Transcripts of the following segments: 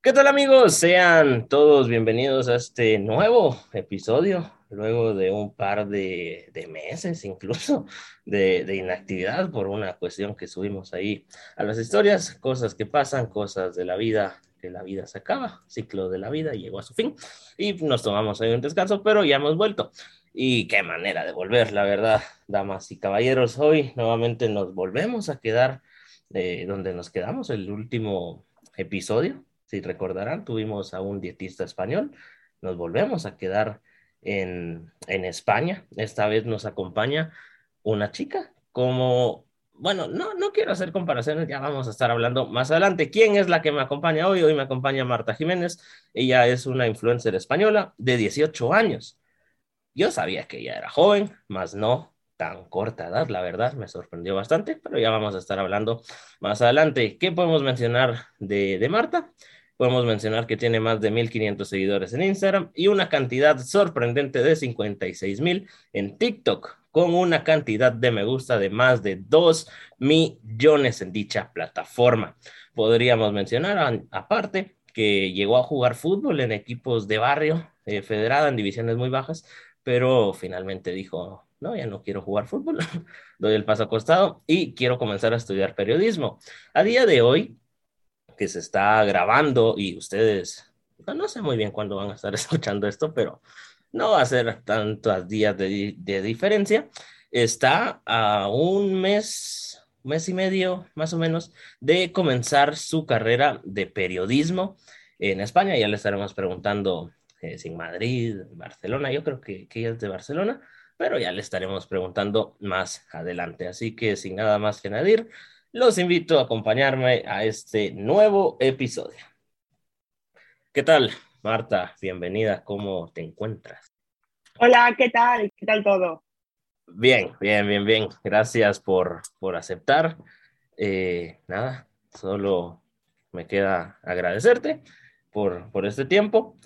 ¿Qué tal amigos? Sean todos bienvenidos a este nuevo episodio, luego de un par de, de meses incluso de, de, inactividad por una cuestión que subimos ahí a las historias, cosas que pasan, cosas de la vida, que la vida se acaba, ciclo de la vida llegó a su fin y nos tomamos ahí un descanso, pero ya hemos vuelto. Y qué manera de volver, la verdad, damas y caballeros, hoy nuevamente nos volvemos a quedar eh, donde nos quedamos el último episodio si recordarán, tuvimos a un dietista español, nos volvemos a quedar en, en España, esta vez nos acompaña una chica como bueno, no, no quiero hacer comparaciones, ya vamos a estar hablando más adelante. ¿Quién es la que me acompaña hoy? Hoy me acompaña Marta Jiménez. Ella es una influencer española de 18 años. Yo sabía que ella era joven, más no tan corta edad, la verdad, me sorprendió bastante, pero ya vamos a estar hablando más adelante. ¿Qué podemos mencionar de, de Marta? Podemos mencionar que tiene más de 1.500 seguidores en Instagram y una cantidad sorprendente de 56.000 en TikTok, con una cantidad de me gusta de más de 2 millones en dicha plataforma. Podríamos mencionar, aparte, que llegó a jugar fútbol en equipos de barrio, eh, federada en divisiones muy bajas, pero finalmente dijo, no, ya no quiero jugar fútbol, doy el paso acostado y quiero comenzar a estudiar periodismo. A día de hoy, que se está grabando y ustedes, no, sé muy bien cuándo van a estar escuchando esto, pero no va a ser tantos días de, de diferencia, está a un mes, mes y medio más o menos de comenzar su carrera de periodismo en España. Ya le estaremos preguntando eh, si en Madrid, Barcelona, yo creo que, que ella es de Barcelona, pero ya le estaremos preguntando más adelante. Así que sin nada más que añadir, los invito a acompañarme a este nuevo episodio. ¿Qué tal, Marta? Bienvenida, ¿cómo te encuentras? Hola, ¿qué tal? ¿Qué tal todo? Bien, bien, bien, bien. Gracias por, por aceptar. Eh, nada, solo me queda agradecerte por, por este tiempo.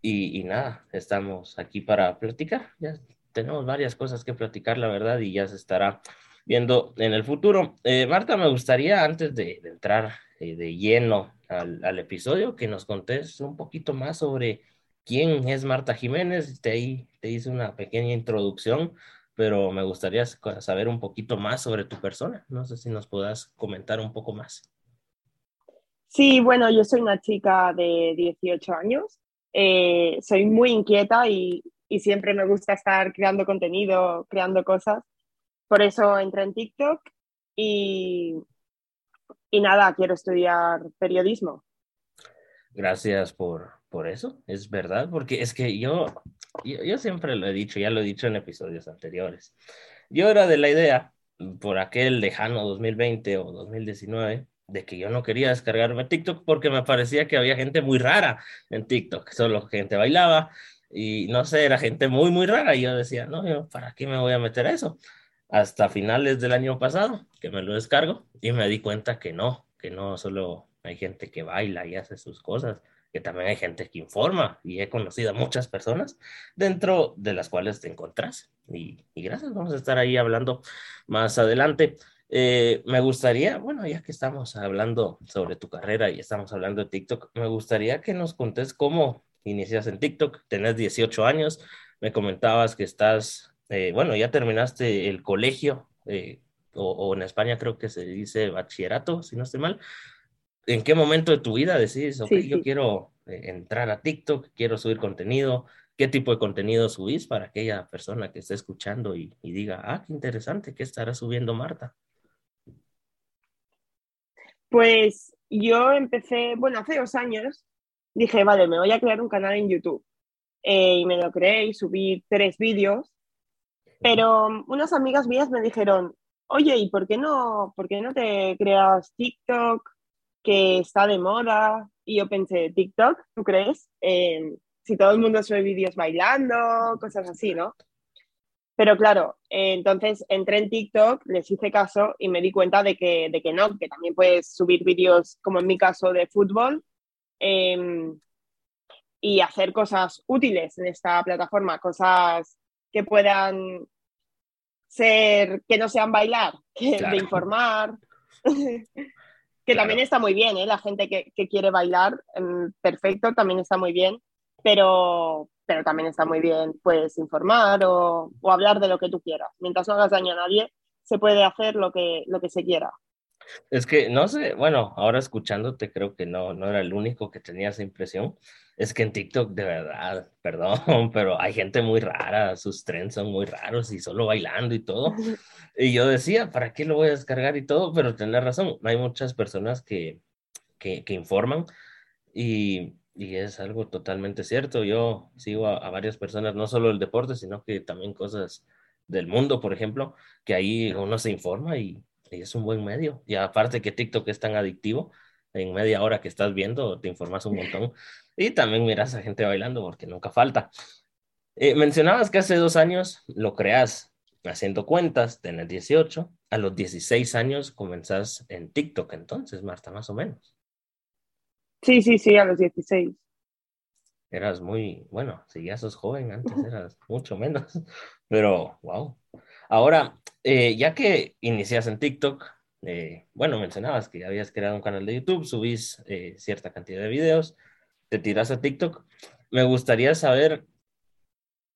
Y, y, nada, estamos aquí para platicar. Ya tenemos varias cosas que platicar, la verdad, y ya se estará viendo en el futuro. Eh, Marta, me gustaría, antes de, de entrar eh, de lleno al, al, episodio, que nos contes un poquito más sobre quién es Marta Jiménez. Te, ahí, te hice una pequeña introducción, pero me gustaría saber un poquito más sobre tu persona. No sé si nos puedas comentar un poco más. Sí, bueno, yo soy una chica de 18 años. Eh, soy muy inquieta y, y siempre me gusta estar creando contenido, creando cosas. Por eso entré en TikTok y, y nada, quiero estudiar periodismo. Gracias por, por eso, es verdad, porque es que yo, yo, yo, siempre lo he dicho, ya lo he dicho en episodios anteriores. Yo era de la idea, por aquel lejano 2020 o 2019, de que yo no quería descargarme TikTok porque me parecía que había gente muy rara en TikTok, solo gente bailaba, y no sé, era gente muy, muy rara. Y yo decía, no, yo, ¿para qué me voy a meter a eso? Hasta finales del año pasado, que me lo descargo y me di cuenta que no, que no solo hay gente que baila y hace sus cosas, que también hay gente que informa y he conocido a muchas personas dentro de las cuales te encontrás. Y, gracias, vamos a estar ahí hablando más adelante. Eh, me gustaría, bueno, ya que estamos hablando sobre tu carrera y estamos hablando de TikTok, me gustaría que nos contes cómo inicias en TikTok, tenés 18 años, me comentabas que estás, eh, bueno, ya terminaste el colegio, eh, o, o, en España creo que se dice bachillerato, si no estoy mal. ¿En qué momento de tu vida decís, ok, sí, sí. yo quiero eh, entrar a TikTok, quiero subir contenido? ¿Qué tipo de contenido subís para aquella persona que esté escuchando y, y diga, ah, qué interesante, ¿qué estará subiendo Marta? Pues yo empecé, bueno, hace dos años dije, vale, me voy a crear un canal en YouTube. Eh, y me lo creé y subí tres vídeos. Pero unas amigas mías me dijeron, oye, ¿y por qué no, por qué no te creas TikTok, que está de moda? Y yo pensé, ¿TikTok? ¿Tú crees? Eh, si todo el mundo sube vídeos bailando, cosas así, ¿no? Pero claro, entonces entré en TikTok, les hice caso y me di cuenta de que, de que no, que también puedes subir vídeos, como en mi caso, de fútbol, eh, y hacer cosas útiles en esta plataforma, cosas que puedan ser, que no sean bailar, que, claro. de informar. Que también está muy bien, ¿eh? La gente que, que quiere bailar, em, perfecto, también está muy bien, pero, pero también está muy bien, pues, informar o, o, hablar de lo que tú quieras. Mientras no hagas daño a nadie, se puede hacer lo que, lo que se quiera. Es que, no sé, bueno, ahora escuchándote creo que no, no era el único que tenía esa impresión. Es que en TikTok, de verdad, perdón, pero hay gente muy rara, sus trends son muy raros y solo bailando y todo. Y yo decía, ¿para qué lo voy a descargar y todo? Pero tenés razón, hay muchas personas que, que, que informan y, y, es algo totalmente cierto. Yo sigo a, a, varias personas, no solo el deporte, sino que también cosas del mundo, por ejemplo, que ahí uno se informa y, y es un buen medio. Y aparte que TikTok es tan adictivo, en media hora que estás viendo te informas un montón. Y también miras a gente bailando porque nunca falta. Eh, mencionabas que hace dos años lo creas haciendo cuentas, tenés 18, a los 16 años comenzás en TikTok entonces, Marta, más o menos. Sí, sí, sí, a los 16. Eras muy, bueno, si ya sos joven, antes eras mucho menos, pero wow. Ahora, eh, ya que inicias en TikTok, eh, bueno, mencionabas que habías creado un canal de YouTube, subís eh, cierta cantidad de videos, te tiras a TikTok. Me gustaría saber,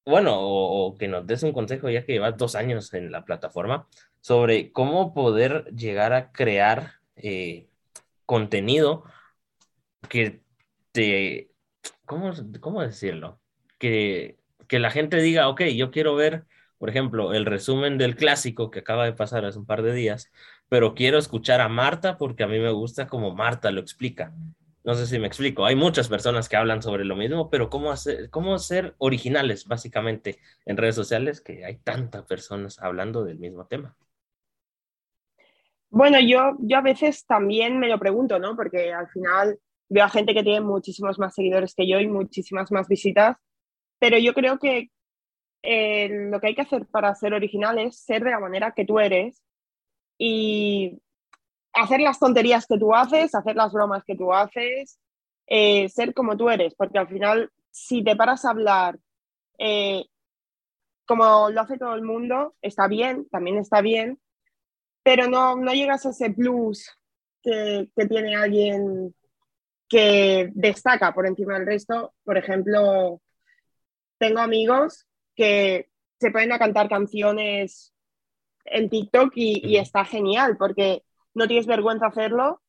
bueno, o, que nos des un consejo, ya que llevas dos años en la plataforma, sobre cómo poder llegar a crear eh, contenido que te, ¿cómo, cómo decirlo? Que, que la gente diga, ok, yo quiero ver, por ejemplo, el resumen del clásico que acaba de pasar hace un par de días, pero quiero escuchar a Marta porque a mí me gusta como Marta lo explica. No sé si me explico. Hay muchas personas que hablan sobre lo mismo, pero ¿cómo, hacer, cómo ser originales básicamente en redes sociales que hay tantas personas hablando del mismo tema? Bueno, yo, yo a veces también me lo pregunto, ¿no? Porque al final veo a gente que tiene muchísimos más seguidores que yo y muchísimas más visitas, pero yo creo que eh, lo que hay que hacer para ser original es ser de la manera que tú eres y hacer las tonterías que tú haces, hacer las bromas que tú haces, eh, ser como tú eres, porque al final, si te paras a hablar eh, como lo hace todo el mundo, está bien, también está bien, pero no, no llegas a ese plus que, que tiene alguien que destaca por encima del resto. Por ejemplo, tengo amigos que se pueden a cantar canciones en TikTok y, y, está genial porque no tienes vergüenza hacerlo,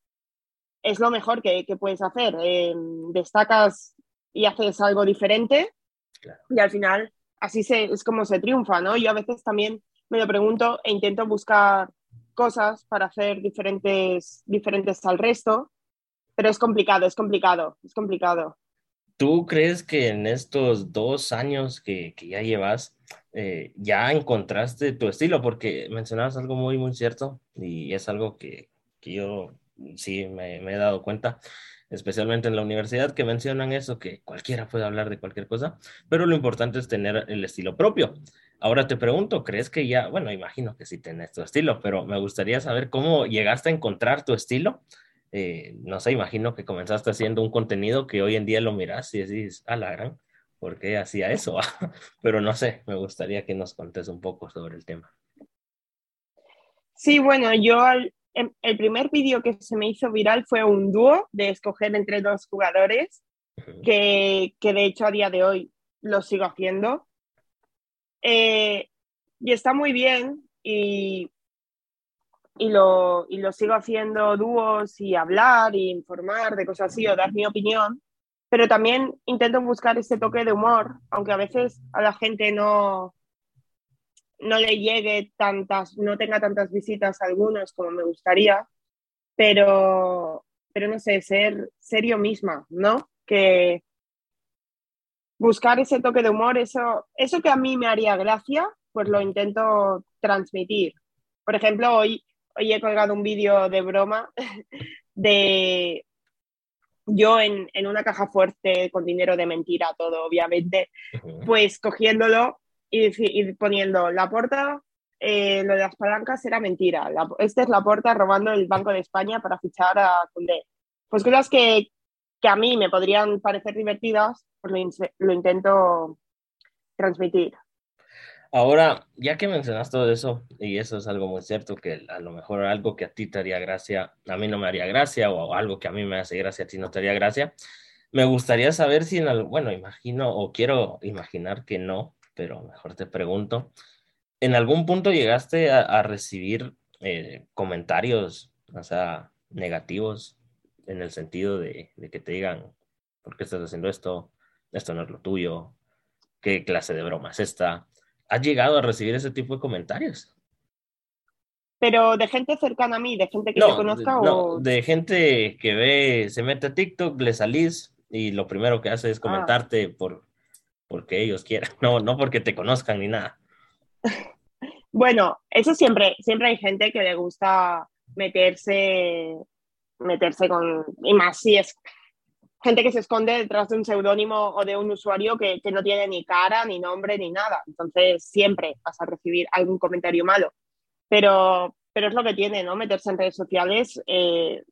es lo mejor que, que puedes hacer. Eh, destacas y haces algo diferente claro. y al final así se, es como se triunfa, ¿no? Yo a veces también me lo pregunto e intento buscar cosas para hacer diferentes, diferentes al resto, pero es complicado, es complicado, es complicado. ¿Tú crees que en estos dos años que, que ya llevas, eh, ya encontraste tu estilo? Porque mencionabas algo muy, muy cierto y es algo que, que yo sí me, me, he dado cuenta, especialmente en la universidad, que mencionan eso, que cualquiera puede hablar de cualquier cosa, pero lo importante es tener el estilo propio. Ahora te pregunto, ¿crees que ya, bueno, imagino que sí tenés tu estilo, pero me gustaría saber cómo llegaste a encontrar tu estilo? Eh, no sé, imagino que comenzaste haciendo un contenido que hoy en día lo miras y decís, a la gran, ¿por qué hacía eso? Pero no sé, me gustaría que nos contes un poco sobre el tema. Sí, bueno, yo el, el primer vídeo que se me hizo viral fue un dúo de escoger entre dos jugadores, que, que de hecho a día de hoy lo sigo haciendo. Eh, y está muy bien y y lo, y lo sigo haciendo dúos y hablar y informar de cosas así o dar mi opinión, pero también intento buscar ese toque de humor, aunque a veces a la gente no, no le llegue tantas, no tenga tantas visitas a algunos como me gustaría, pero, pero no sé, ser, ser yo misma, ¿no? Que buscar ese toque de humor, eso, eso que a mí me haría gracia, pues lo intento transmitir. Por ejemplo, hoy hoy he colgado un vídeo de broma de yo en, en, una caja fuerte con dinero de mentira, todo obviamente, pues cogiéndolo y, y poniendo la puerta, eh, lo de las palancas era mentira. La, esta es la puerta robando el Banco de España para fichar a Condé. Pues cosas que, que a mí me podrían parecer divertidas, pues lo, lo intento transmitir. Ahora, ya que mencionas todo eso, y eso es algo muy cierto, que a lo mejor algo que a ti te haría gracia, a mí no me haría gracia, o algo que a mí me hace gracia, a ti no te haría gracia, me gustaría saber si en algo, bueno, imagino o quiero imaginar que no, pero mejor te pregunto, ¿en algún punto llegaste a, recibir eh, comentarios, o sea, negativos, en el sentido de, de que te digan, ¿por qué estás haciendo esto? Esto no es lo tuyo, ¿qué clase de broma es esta? ¿Has llegado a recibir ese tipo de comentarios? Pero de gente cercana a mí, de gente que no, conozca o... de gente que ve, se mete a TikTok, le salís y lo primero que hace es ah. comentarte por porque ellos quieran, no, no porque te conozcan ni nada. Bueno, eso siempre, siempre hay gente que le gusta meterse, meterse con, y más si es gente que se esconde detrás de un seudónimo o de un usuario que, que, no tiene ni cara, ni nombre, ni nada. Entonces siempre vas a recibir algún comentario malo. Pero, pero es lo que tiene, ¿no? Meterse en redes sociales. Eh,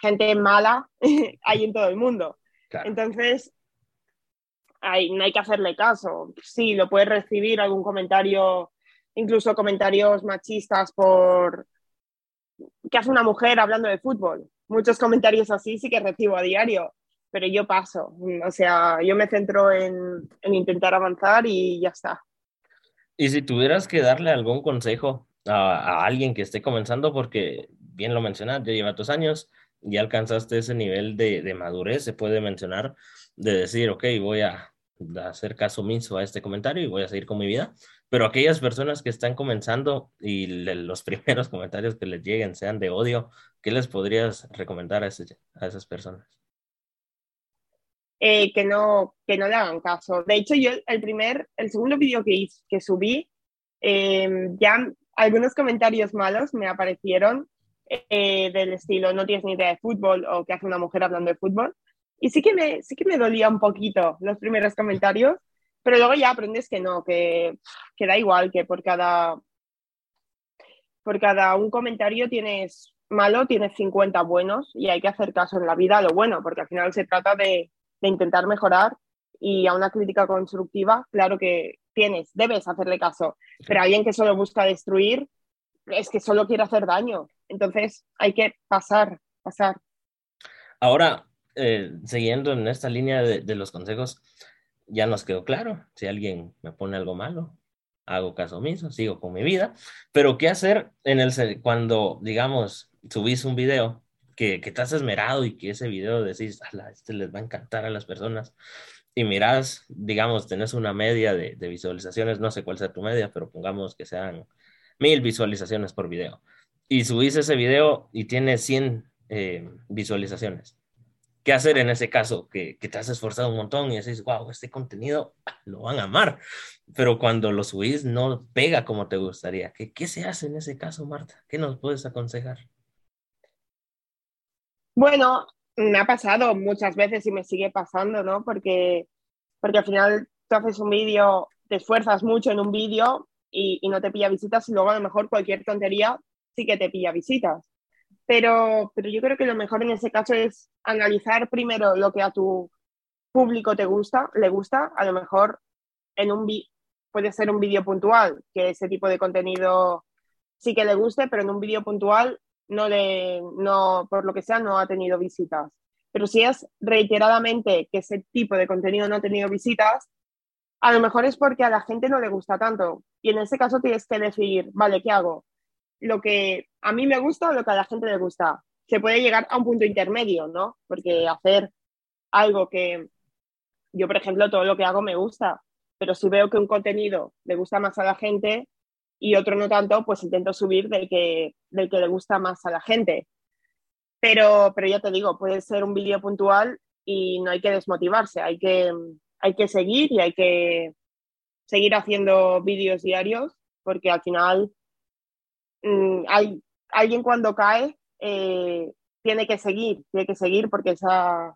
gente mala hay en todo el mundo. Entonces, hay, no hay que hacerle caso. Sí, lo puedes recibir algún comentario, incluso comentarios machistas por qué hace una mujer hablando de fútbol. Muchos comentarios así sí que recibo a diario pero yo paso. O sea, yo me centro en, intentar avanzar y ya está. Y si tuvieras que darle algún consejo a, alguien que esté comenzando, porque bien lo mencionas, ya lleva tus años, ya alcanzaste ese nivel de, madurez, se puede mencionar, de decir, ok, voy a, hacer caso omiso a este comentario y voy a seguir con mi vida. Pero aquellas personas que están comenzando y los primeros comentarios que les lleguen sean de odio, ¿qué les podrías recomendar a, a esas personas? Eh, que, no, que no le hagan caso. De hecho, yo el primer, el segundo vídeo que, que subí, em, ya algunos comentarios malos me aparecieron eh, del estilo no tienes ni idea de fútbol o que hace una mujer hablando de fútbol. Y sí que, me, sí que me dolía un poquito los primeros comentarios, pero luego ya aprendes que no, que, que da igual, que por cada, por cada un comentario tienes malo, tienes 50 buenos y hay que hacer caso en la vida a lo bueno, porque al final se trata de, de intentar mejorar y a una crítica constructiva, claro que tienes, debes hacerle caso, pero alguien que solo busca destruir es que solo quiere hacer daño. Entonces hay que pasar, pasar. Ahora, eh, siguiendo en esta línea de, los consejos, ya nos quedó claro, si alguien me pone algo malo, hago caso omiso, sigo con mi vida, pero ¿qué hacer en el, cuando, digamos, subís un video que, que te has esmerado y que ese video decís, este les va a encantar a las personas. Y mirás, digamos, tenés una media de, visualizaciones, no sé cuál sea tu media, pero pongamos que sean mil visualizaciones por video. Y subís ese video y tiene 100 eh, visualizaciones. ¿Qué hacer en ese caso? Que, te has esforzado un montón y decís, wow, este contenido lo van a amar. Pero cuando lo subís no pega como te gustaría. ¿Qué, qué se hace en ese caso, Marta? ¿Qué nos puedes aconsejar? Bueno, me ha pasado muchas veces y me sigue pasando, ¿no? Porque, porque al final tú haces un vídeo, te esfuerzas mucho en un vídeo y, no te pilla visitas y luego a lo mejor cualquier tontería sí que te pilla visitas. Pero, pero yo creo que lo mejor en ese caso es analizar primero lo que a tu público te gusta, le gusta, a lo mejor en un puede ser un vídeo puntual, que ese tipo de contenido sí que le guste, pero en un vídeo puntual no le, no, por lo que sea, no ha tenido visitas. Pero si es reiteradamente que ese tipo de contenido no ha tenido visitas, a lo mejor es porque a la gente no le gusta tanto. Y en ese caso tienes que decir, vale, ¿qué hago? Lo que a mí me gusta o lo que a la gente le gusta. Se puede llegar a un punto intermedio, ¿no? Porque hacer algo que yo, por ejemplo, todo lo que hago me gusta, pero si veo que un contenido le gusta más a la gente, y otro no tanto, pues intento subir del que, del que le gusta más a la gente. Pero, pero ya te digo, puede ser un vídeo puntual y no hay que desmotivarse, hay que, hay que seguir y hay que seguir haciendo vídeos diarios porque al final mm, hay, alguien cuando cae eh, tiene que seguir, tiene que seguir porque esa,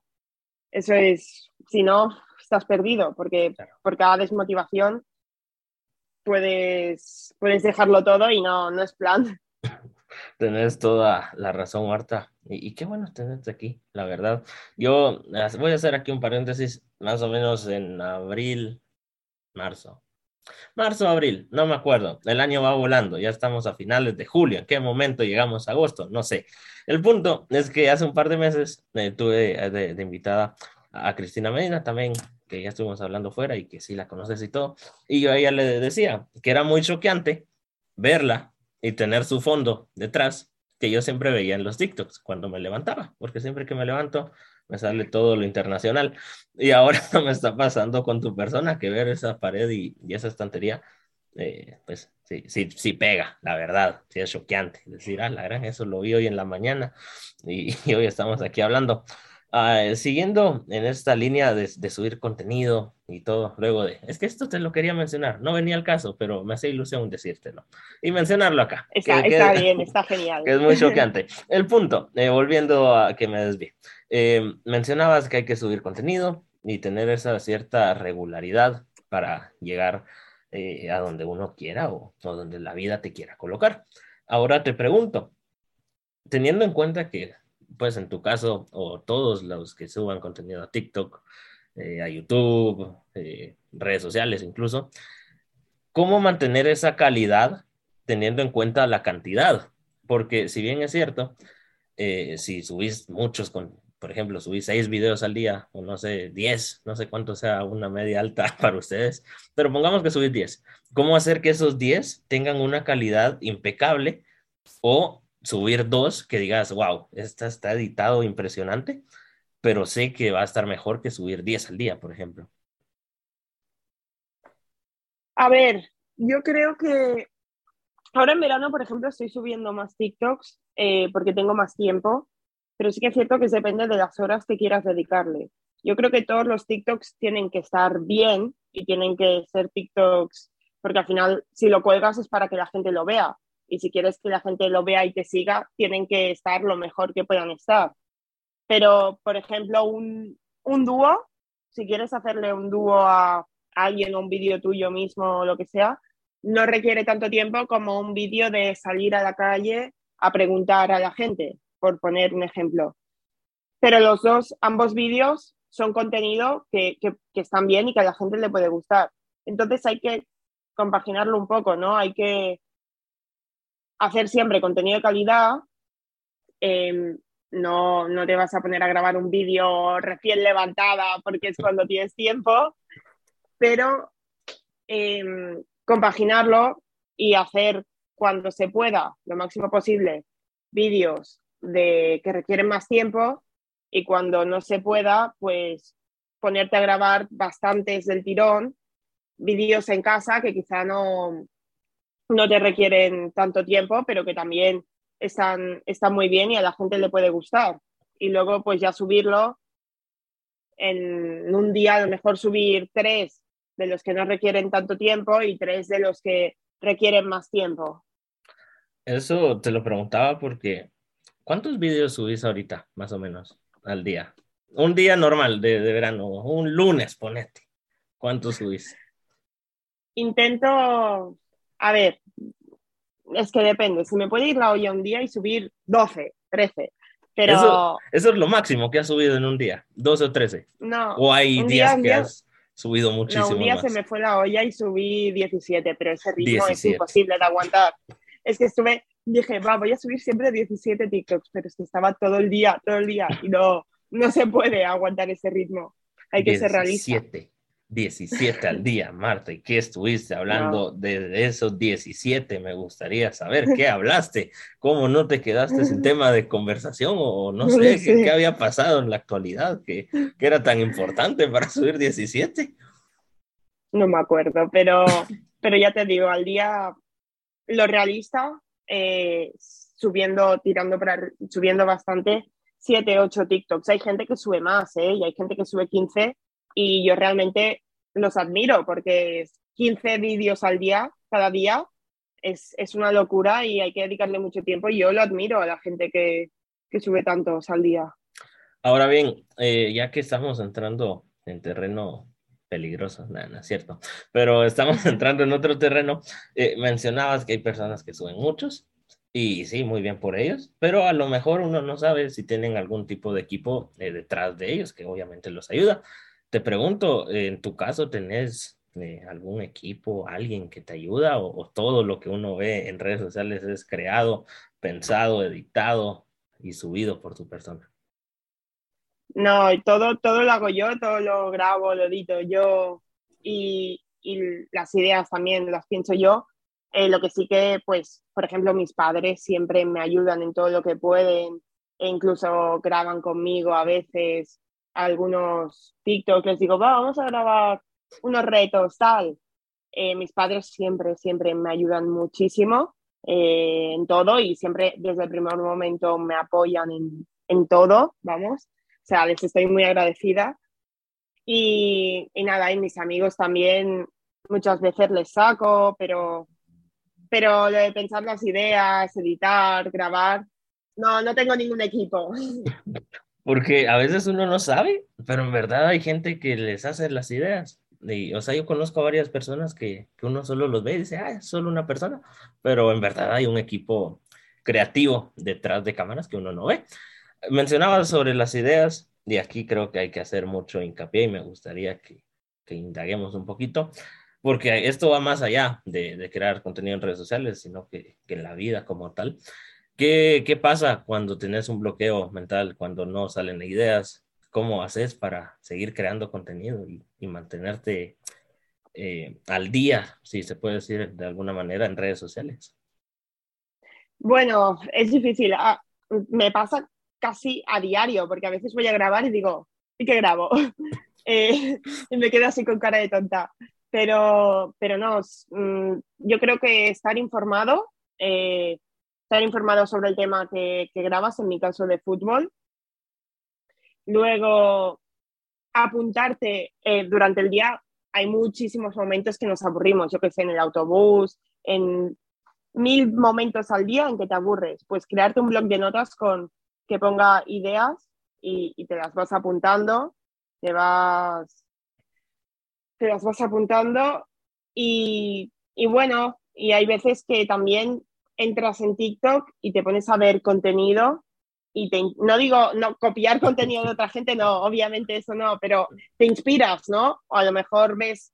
eso es, si no, estás perdido porque por cada desmotivación puedes, puedes dejarlo todo y no, no es plan. Tenés toda la razón, Marta. Y, qué bueno tenerte aquí, la verdad. Yo voy a hacer aquí un paréntesis, más o menos en abril, marzo, Marzo, abril, no me acuerdo. El año va volando, ya estamos a finales de julio. ¿En qué momento llegamos a agosto? No sé. El punto es que hace un par de meses eh, tuve eh, de, invitada a Cristina Medina también, que ya estuvimos hablando fuera y que sí la conoces y todo. Y yo a ella le decía que era muy choqueante verla y tener su fondo detrás que yo siempre veía en los TikToks cuando me levantaba, porque siempre que me levanto me sale todo lo internacional. Y ahora me está pasando con tu persona que ver esa pared y, esa estantería, eh, pues sí, sí, sí pega, la verdad, sí es choqueante. Decir, ah, la gran, eso lo vi hoy en la mañana y, y hoy estamos aquí hablando. Ah, siguiendo en esta línea de, subir contenido y todo, luego de, es que esto te lo quería mencionar, no venía al caso, pero me hace ilusión decírtelo y mencionarlo acá. Está, está bien, está genial. Que es muy choqueante. El punto, eh, volviendo a que me desví, eh, mencionabas que hay que subir contenido y tener esa cierta regularidad para llegar eh, a donde uno quiera o, o donde la vida te quiera colocar. Ahora te pregunto, teniendo en cuenta que pues en tu caso, o todos los que suban contenido a TikTok, eh, a YouTube, eh, redes sociales incluso, ¿cómo mantener esa calidad teniendo en cuenta la cantidad? Porque si bien es cierto, eh, si subís muchos, con, por ejemplo, subís seis videos al día, o no sé, diez, no sé cuánto sea una media alta para ustedes, pero pongamos que subís diez. ¿Cómo hacer que esos diez tengan una calidad impecable o subir dos que digas, wow, esta está editado impresionante, pero sé que va a estar mejor que subir 10 al día, por ejemplo. A ver, yo creo que ahora en verano, por ejemplo, estoy subiendo más TikToks eh, porque tengo más tiempo, pero sí que es cierto que depende de las horas que quieras dedicarle. Yo creo que todos los TikToks tienen que estar bien y tienen que ser TikToks, porque al final si lo cuelgas es para que la gente lo vea y si quieres que la gente lo vea y te siga, tienen que estar lo mejor que puedan estar. Pero, por ejemplo, un, un dúo, si quieres hacerle un dúo a alguien o un vídeo tuyo mismo o lo que sea, no requiere tanto tiempo como un vídeo de salir a la calle a preguntar a la gente, por poner un ejemplo. Pero los dos, ambos vídeos son contenido que, que, que están bien y que a la gente le puede gustar. Entonces hay que compaginarlo un poco, ¿no? Hay que hacer siempre contenido de calidad. Em, no, no te vas a poner a grabar un vídeo recién levantada porque es cuando tienes tiempo, pero em, compaginarlo y hacer cuando se pueda, lo máximo posible, vídeos de que requieren más tiempo y cuando no se pueda, pues ponerte a grabar bastantes del tirón, vídeos en casa que quizá no, no te requieren tanto tiempo, pero que también están, están muy bien y a la gente le puede gustar. Y luego pues ya subirlo en un día, a lo mejor subir tres de los que no requieren tanto tiempo y tres de los que requieren más tiempo. Eso te lo preguntaba porque ¿cuántos vídeos subís ahorita, más o menos, al día? Un día normal de, de verano, un lunes, ponete. ¿Cuántos subís? Intento a ver, es que depende. Si me puede ir la olla un día y subir 12, 13. Pero... Eso, eso es lo máximo que has subido en un día, 12 o 13. No. O hay días que has subido muchísimo. No, un día se me fue la olla y subí 17, pero ese ritmo es imposible de aguantar. Es que estuve, dije, va, voy a subir siempre 17 TikToks, pero es que estaba todo el día, todo el día, y no, no se puede aguantar ese ritmo. Hay que ser realista. 17. 17 al día, Marta, ¿y qué estuviste hablando de esos 17? Me gustaría saber qué hablaste, cómo no te quedaste sin tema de conversación o no sé, Qué, había pasado en la actualidad que, era tan importante para subir 17. No me acuerdo, pero, pero ya te digo, al día lo realista, eh, subiendo, tirando para, subiendo bastante, 7, 8 TikToks. Hay gente que sube más, ¿eh? Y hay gente que sube 15 y yo realmente los admiro porque 15 vídeos al día, cada día, es, es, una locura y hay que dedicarle mucho tiempo y yo lo admiro a la gente que, que sube tantos al día. Ahora bien, eh, ya que estamos entrando en terreno peligroso, nada, no es cierto, pero estamos entrando en otro terreno, eh, mencionabas que hay personas que suben muchos y sí, muy bien por ellos, pero a lo mejor uno no sabe si tienen algún tipo de equipo eh, detrás de ellos que obviamente los ayuda. Te pregunto, en tu caso, ¿tenés eh, algún equipo, alguien que te ayuda o, todo lo que uno ve en redes sociales es creado, pensado, editado y subido por tu persona? No, todo, todo lo hago yo, todo lo grabo, lo edito yo y, y las ideas también las pienso yo. Eh, lo que sí que, pues, por ejemplo, mis padres siempre me ayudan en todo lo que pueden e incluso graban conmigo a veces algunos TikTok, les digo, vamos a grabar unos retos, tal. Eh, mis padres siempre, siempre me ayudan muchísimo eh, en todo y siempre desde el primer momento me apoyan en, en, todo, vamos. O sea, les estoy muy agradecida. Y, y nada, y mis amigos también muchas veces les saco, pero, pero de pensar las ideas, editar, grabar, no, no tengo ningún equipo. Porque a veces uno no sabe, pero en verdad hay gente que les hace las ideas. Y, o sea, yo conozco a varias personas que, que uno solo los ve y dice, ah, es solo una persona, pero en verdad hay un equipo creativo detrás de cámaras que uno no ve. Mencionaba sobre las ideas y aquí creo que hay que hacer mucho hincapié y me gustaría que, que indaguemos un poquito, porque esto va más allá de, de crear contenido en redes sociales, sino que, que en la vida como tal. ¿Qué, ¿Qué pasa cuando tienes un bloqueo mental, cuando no salen ideas? ¿Cómo haces para seguir creando contenido y, y mantenerte eh, al día, si se puede decir de alguna manera, en redes sociales? Bueno, es difícil. Ah, me pasa casi a diario, porque a veces voy a grabar y digo, ¿y qué grabo? eh, y me quedo así con cara de tonta. Pero, pero no, mm, yo creo que estar informado eh, estar informado sobre el tema que, grabas, en mi caso de fútbol. Luego, apuntarte eh, durante el día. Hay muchísimos momentos que nos aburrimos, yo que sé, en el autobús, en mil momentos al día en que te aburres. Pues crearte un blog de notas con que ponga ideas y, te las vas apuntando, te vas, te las vas apuntando y, y bueno, y hay veces que también entras en TikTok y te pones a ver contenido y no digo no copiar contenido de otra gente, no, obviamente eso no, pero te inspiras, ¿no? O a lo mejor ves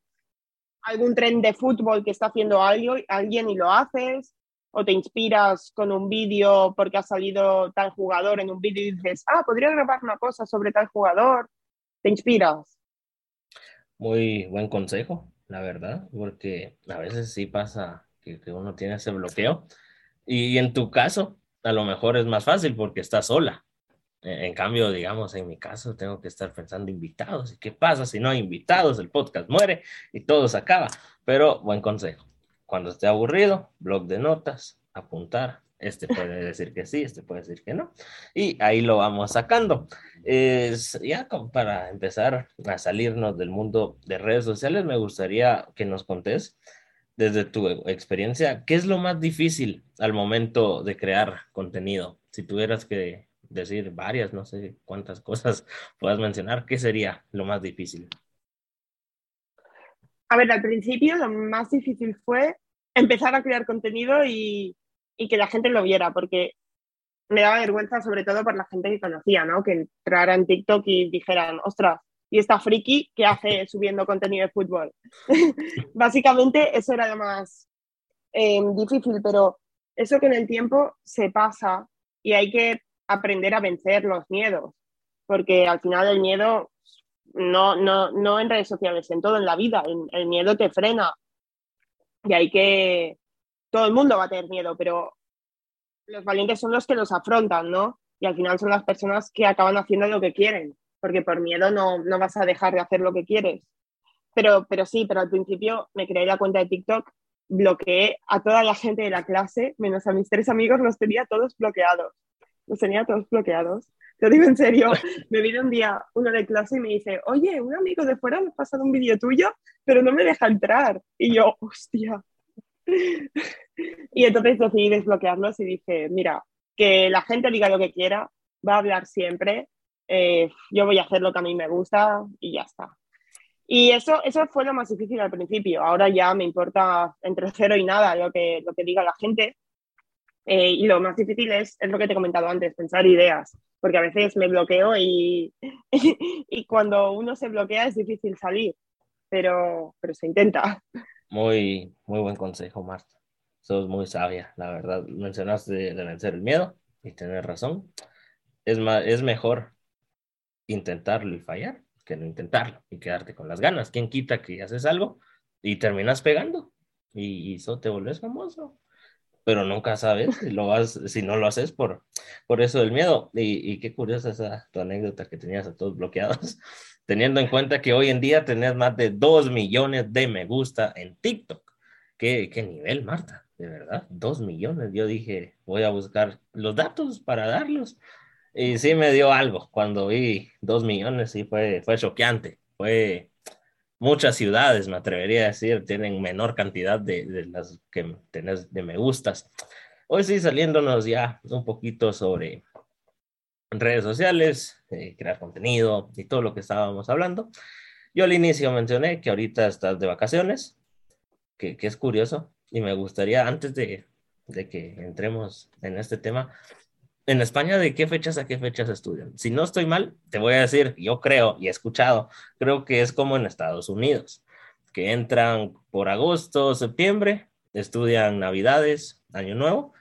algún tren de fútbol que está haciendo alguien y lo haces, o te inspiras con un vídeo porque ha salido tal jugador en un vídeo y dices, ah, podría grabar una cosa sobre tal jugador, te inspiras. Muy buen consejo, la verdad, porque a veces sí pasa que uno tiene ese bloqueo y en tu caso, a lo mejor es más fácil porque estás sola. E, en cambio, digamos, en mi caso, tengo que estar pensando invitados. ¿Y qué pasa si no hay invitados? El podcast muere y todo se acaba. Pero buen consejo. Cuando esté aburrido, blog de notas, apuntar. Este puede decir que sí, este puede decir que no. Y ahí lo vamos sacando. Es, ya para empezar a salirnos del mundo de redes sociales, me gustaría que nos contés desde tu experiencia, ¿qué es lo más difícil al momento de crear contenido? Si tuvieras que decir varias, no sé cuántas cosas puedas mencionar, ¿qué sería lo más difícil? A ver, al principio lo más difícil fue empezar a crear contenido y, que la gente lo viera, porque me daba vergüenza sobre todo por la gente que conocía, ¿no? Que entrara en TikTok y dijeran, ostras, y esta friki que hace subiendo contenido de fútbol. Básicamente eso era lo más em, difícil, pero eso que en el tiempo se pasa y hay que aprender a vencer los miedos, porque al final el miedo no, no, no en redes sociales, en todo en la vida, el miedo te frena y hay que, todo el mundo va a tener miedo, pero los valientes son los que los afrontan, ¿no? Y al final son las personas que acaban haciendo lo que quieren porque por miedo no, no vas a dejar de hacer lo que quieres. Pero, pero sí, pero al principio me creé la cuenta de TikTok, bloqueé a toda la gente de la clase, menos a mis tres amigos, los tenía todos bloqueados. Los tenía todos bloqueados. Te digo en serio, me vino un día uno de clase y me dice, oye, un amigo de fuera me ha pasado un vídeo tuyo, pero no me deja entrar. Y yo, hostia. Y entonces decidí desbloquearlos y dije, mira, que la gente diga lo que quiera, va a hablar siempre, eh, yo voy a hacer lo que a mí me gusta y ya está. Y eso, eso fue lo más difícil al principio. Ahora ya me importa entre cero y nada lo que, lo que diga la gente. Eh, y lo más difícil es, es lo que te he comentado antes, pensar ideas. Porque a veces me bloqueo y, y cuando uno se bloquea es difícil salir. pero, pero se intenta. Muy, muy buen consejo, Marta. Sos muy sabia, la verdad. Mencionaste de, vencer el miedo y tener razón. Es, más, es mejor intentarlo y fallar que no intentarlo y quedarte con las ganas. ¿Quién quita que haces algo y terminas pegando? Y, eso te vuelves famoso. Pero nunca sabes si, lo vas, si no lo haces por, por eso del miedo. Y, y qué curiosa esa tu anécdota que tenías a todos bloqueados, teniendo en cuenta que hoy en día tenés más de 2 millones de me gusta en TikTok. ¿Qué, qué nivel, Marta? De verdad, 2 millones. Yo dije, voy a buscar los datos para darlos. Y sí me dio algo cuando vi 2 millones, y fue, fue choqueante. Fue muchas ciudades, me atrevería a decir, tienen menor cantidad de, de las que tenés de me gustas. Hoy sí, saliéndonos ya un poquito sobre redes sociales, eh, crear contenido y todo lo que estábamos hablando. Yo al inicio mencioné que ahorita estás de vacaciones, que, que es curioso, y me gustaría, antes de, de, que entremos en este tema, en España, ¿de qué fechas a qué fechas estudian? Si no estoy mal, te voy a decir, yo creo y he escuchado, creo que es como en Estados Unidos, que entran por agosto, septiembre, estudian Navidades, Año Nuevo,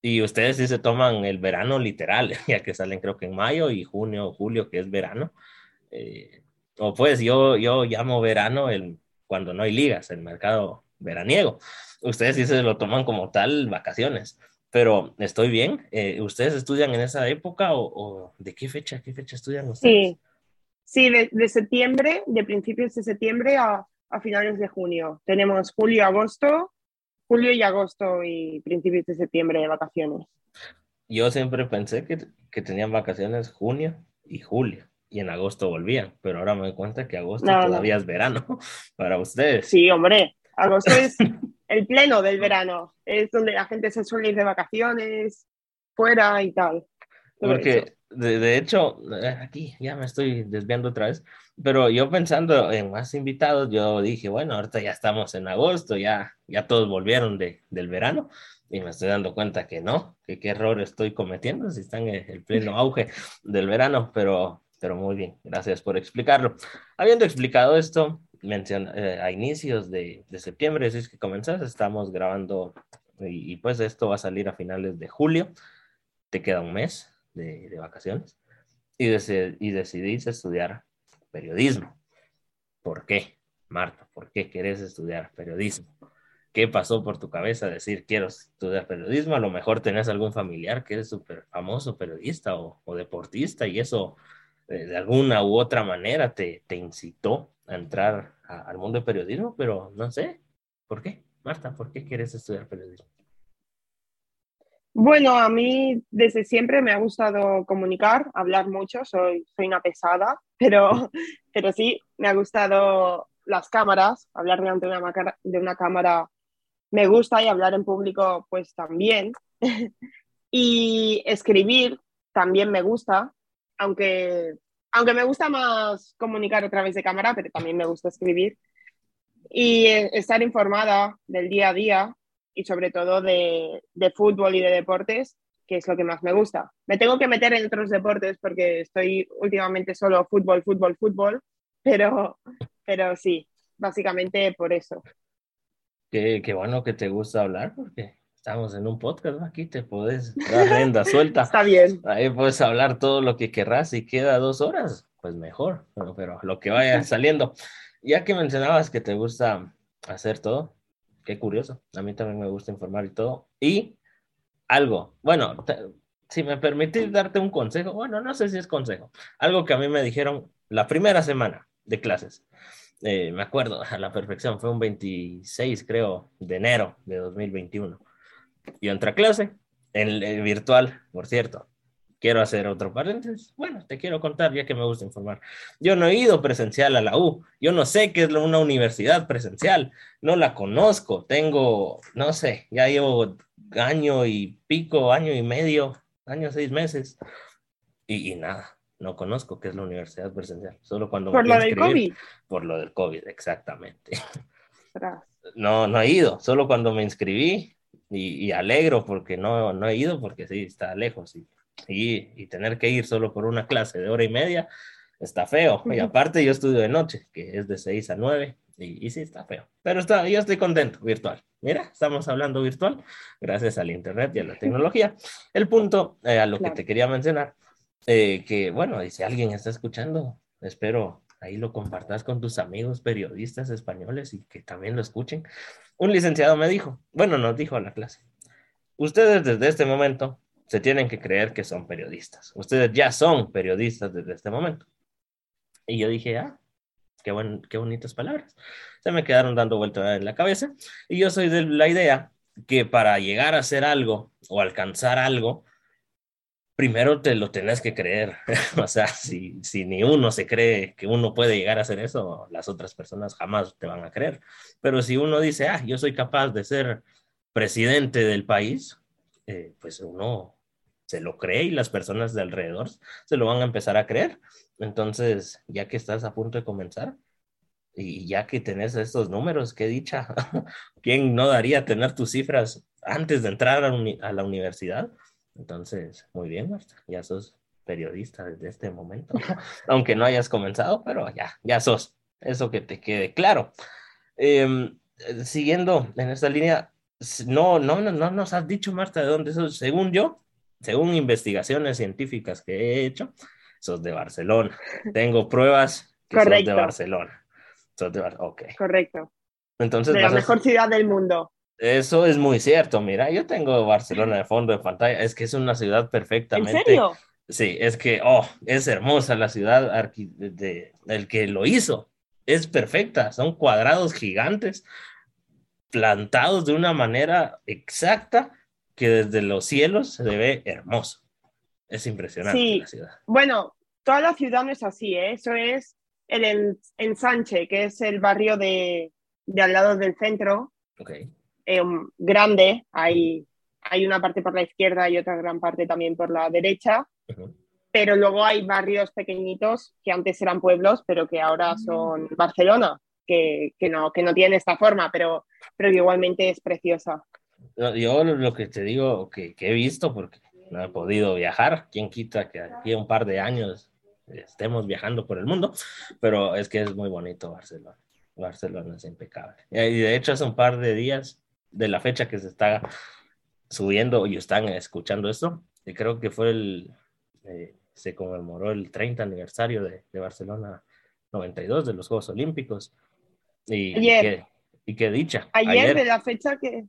y ustedes sí se toman el verano literal, ya que salen creo que en mayo y junio, julio, que es verano. Eh, o pues yo, yo llamo verano el, cuando no hay ligas, el mercado veraniego. Ustedes sí se lo toman como tal vacaciones, pero estoy bien. Eh, ¿Ustedes estudian en esa época o, o, de qué fecha, qué fecha estudian ustedes? Sí, sí de, de septiembre, de principios de septiembre a, a finales de junio. Tenemos julio, agosto, julio y agosto y principios de septiembre de vacaciones. Yo siempre pensé que, que, tenían vacaciones junio y julio y en agosto volvían, pero ahora me doy cuenta que agosto no, todavía no. es verano para ustedes. Sí, hombre, agosto es el pleno del verano, es donde la gente se suele ir de vacaciones, fuera y tal. Porque de, de, hecho, aquí ya me estoy desviando otra vez, pero yo pensando en más invitados, yo dije, bueno, ahorita ya estamos en agosto, ya, ya todos volvieron de, del verano y me estoy dando cuenta que no, que qué error estoy cometiendo si están en el pleno auge del verano, pero, pero muy bien, gracias por explicarlo. Habiendo explicado esto, eh, a inicios de, de septiembre, si es que comenzás, estamos grabando y, y, pues esto va a salir a finales de julio, te queda un mes de, de vacaciones y, dec y decidís estudiar periodismo. ¿Por qué, Marta? ¿Por qué querés estudiar periodismo? ¿Qué pasó por tu cabeza decir quiero estudiar periodismo? A lo mejor tenés algún familiar que es súper famoso periodista o, o, deportista y eso eh, de alguna u otra manera te, te incitó a entrar al mundo del periodismo, pero no sé, ¿por qué? Marta, ¿por qué quieres estudiar periodismo? Bueno, a mí desde siempre me ha gustado comunicar, hablar mucho, soy, soy una pesada, pero, pero sí, me ha gustado las cámaras, hablar delante de una, de una cámara me gusta y hablar en público pues también. y escribir también me gusta, aunque, aunque me gusta más comunicar a través de cámara, pero también me gusta escribir. Y estar informada del día a día y sobre todo de, fútbol y de deportes, que es lo que más me gusta. Me tengo que meter en otros deportes porque estoy últimamente solo fútbol, fútbol, fútbol, pero, pero sí, básicamente por eso. Qué bueno que te gusta hablar porque estamos en un podcast, aquí te puedes dar renda suelta. Está bien. Ahí puedes hablar todo lo que querrás y queda dos horas, pues mejor, pero, pero lo que vaya saliendo. Ya que mencionabas que te gusta hacer todo, qué curioso. A mí también me gusta informar y todo. Y algo, bueno, te, si me permitís darte un consejo, bueno, no sé si es consejo, algo que a mí me dijeron la primera semana de clases. Eh, me acuerdo a la perfección, fue un 26, creo, de enero de 2021. Yo entré a clase, en el virtual, por cierto, quiero hacer otro paréntesis. Bueno, te quiero contar, ya que me gusta informar. Yo no he ido presencial a la U. Yo no sé qué es una universidad presencial. No la conozco. Tengo, no sé, ya llevo año y pico, año y medio, año seis meses. Y, y nada, no conozco qué es la universidad presencial. Solo cuando Por lo del COVID. Por lo del COVID, exactamente. No, no he ido. Solo cuando me inscribí y, y alegro porque no, no he ido porque sí, está lejos. Y y, y, tener que ir solo por una clase de hora y media está feo. Y aparte yo estudio de noche, que es de 6 a 9, Y, sí, está feo. Pero está, yo estoy contento, virtual. Mira, estamos hablando virtual gracias al Internet y a la tecnología. El punto eh, a lo que te quería mencionar, eh, que bueno, y si alguien está escuchando, espero ahí lo compartas con tus amigos periodistas españoles y que también lo escuchen. Un licenciado me dijo, bueno, nos dijo a la clase, ustedes desde este momento se tienen que creer que son periodistas. Ustedes ya son periodistas desde este momento. Y yo dije, ah, qué, buen, qué bonitas palabras. Se me quedaron dando vueltas en la cabeza. Y yo soy de la idea que para llegar a hacer algo o alcanzar algo, primero te lo tenés que creer. o sea, si, si ni uno se cree que uno puede llegar a hacer eso, las otras personas jamás te van a creer. Pero si uno dice, ah, yo soy capaz de ser presidente del país, eh, pues uno se lo cree y las personas de alrededor se lo van a empezar a creer. Entonces, ya que estás a punto de comenzar y ya que tenés estos números, qué dicha, ¿quién no daría tener tus cifras antes de entrar a, la universidad? Entonces, muy bien, Marta, ya sos periodista desde este momento, aunque no hayas comenzado, pero ya, ya sos, eso que te quede claro. Em, siguiendo en esta línea, no, no, no, no nos has dicho, Marta, de dónde sos. Según yo, según investigaciones científicas que he hecho, sos de Barcelona. Tengo pruebas que sos de Barcelona. Sos de Ok. Correcto. Entonces, de la mejor ciudad del mundo. Eso es muy cierto. Mira, yo tengo Barcelona de fondo de pantalla. Es que es una ciudad perfectamente. ¿En serio? Sí, es que, oh, es hermosa la ciudad. De, el que lo hizo es perfecta. Son cuadrados gigantes plantados de una manera exacta que desde los cielos se ve hermoso. Es impresionante la ciudad. Bueno, toda la ciudad no es así, ¿eh? eso es el ensanche, que es el barrio de, de al lado del centro. Okay. Eh, grande, hay, hay una parte por la izquierda y otra gran parte también por la derecha. Pero luego hay barrios pequeñitos que antes eran pueblos, pero que ahora son Barcelona, que, que no, que no tienen esta forma, pero, pero que igualmente es preciosa. Yo lo que te digo, que, que he visto, porque no he podido viajar, quién quita que aquí un par de años estemos viajando por el mundo, pero es que es muy bonito Barcelona. Barcelona es impecable. Y de hecho hace un par de días de la fecha que se está subiendo y están escuchando esto, y creo que fue el, eh, se conmemoró el 30 aniversario de, de, Barcelona 92 de los Juegos Olímpicos. Y, ayer. y, qué, dicha. Ayer, de la fecha que,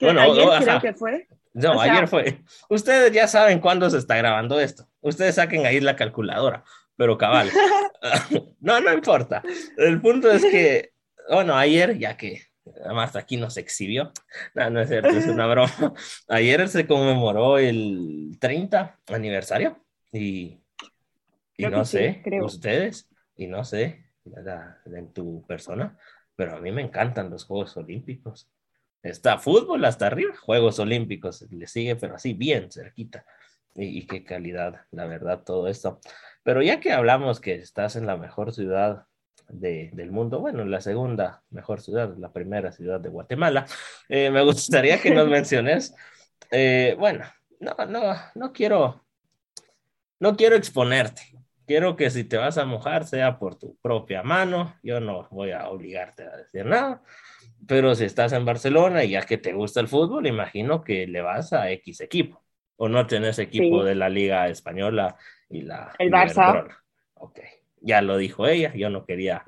bueno, ayer creo que fue. No, ayer fue. Ustedes ya saben cuándo se está grabando esto. Ustedes saquen ahí la calculadora, pero cabal. no, no importa. El punto es que, bueno, ayer, ya que además aquí nos exhibió, no, no es cierto, es una broma. Ayer se conmemoró el 30 aniversario y, y no sé, ustedes, y no sé, en tu persona, pero a mí me encantan los Juegos Olímpicos. Está fútbol hasta arriba, Juegos Olímpicos, le sigue, pero así bien cerquita. Y, qué calidad, la verdad, todo esto. Pero ya que hablamos que estás en la mejor ciudad de, del mundo, bueno, la segunda mejor ciudad, la primera ciudad de Guatemala, eh, me gustaría que nos menciones, eh, bueno, no, no, no quiero, no quiero exponerte. Quiero que si te vas a mojar sea por tu propia mano. Yo no voy a obligarte a decir nada pero si estás en Barcelona y ya que te gusta el fútbol, imagino que le vas a X equipo. ¿O no tenés equipo de la Liga Española y la... El Barça. Ok, ya lo dijo ella, yo no quería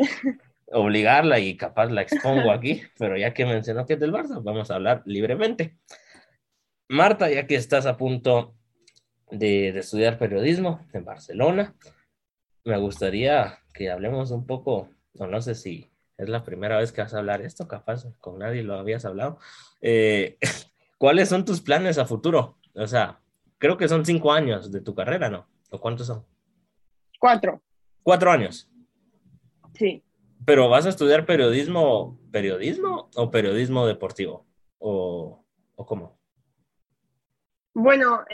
obligarla y capaz la expongo aquí, pero ya que mencionó que es del Barça, vamos a hablar libremente. Marta, ya que estás a punto de, estudiar periodismo en Barcelona, me gustaría que hablemos un poco, no sé si es la primera vez que vas a hablar esto, capaz con nadie lo habías hablado. Eh, ¿Cuáles son tus planes a futuro? O sea, creo que son cinco años de tu carrera, ¿no? ¿O cuántos son? Cuatro. Cuatro años. Sí. ¿Pero vas a estudiar periodismo, periodismo o periodismo deportivo? ¿O, o cómo? Bueno,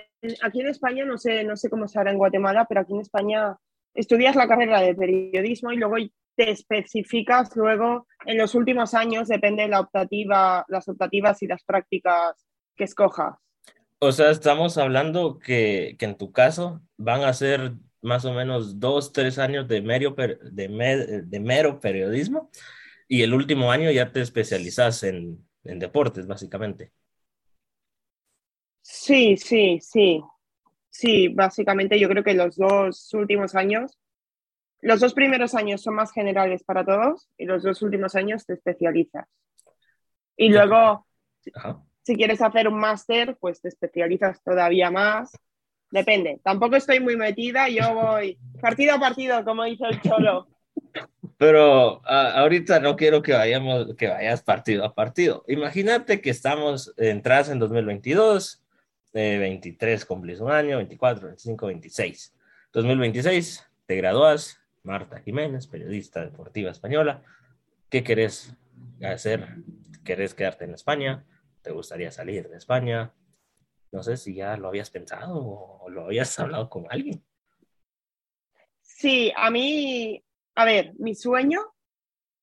aquí en España, no sé, no sé cómo se hará en Guatemala, pero aquí en España estudias la carrera de periodismo y luego te especificas luego en los últimos años, depende de la optativa, las optativas y las prácticas que escojas. O sea, estamos hablando que, que en tu caso van a ser más o menos dos, tres años de, mero, de, de mero periodismo Y el último año ya te especializas en, en deportes, básicamente. Sí, sí, sí. Sí, básicamente yo creo que los dos últimos años, los dos primeros años son más generales para todos y los dos últimos años te especializas. Y luego, si quieres hacer un máster, pues te especializas todavía más. Depende. Tampoco estoy muy metida, yo voy partido a partido, como dice el Cholo. Pero ahorita no quiero que vayamos, que vayas partido a partido. Imagínate que estamos entras en 2022, 23 cumplís un año, 24, 25, 26. 2026 te gradúas, Marta Jiménez, periodista deportiva española. ¿Qué querés hacer? ¿Querés quedarte en España? ¿Te gustaría salir de España? No sé si ya lo habías pensado o lo habías hablado con alguien. Sí, a mí, a ver, mi sueño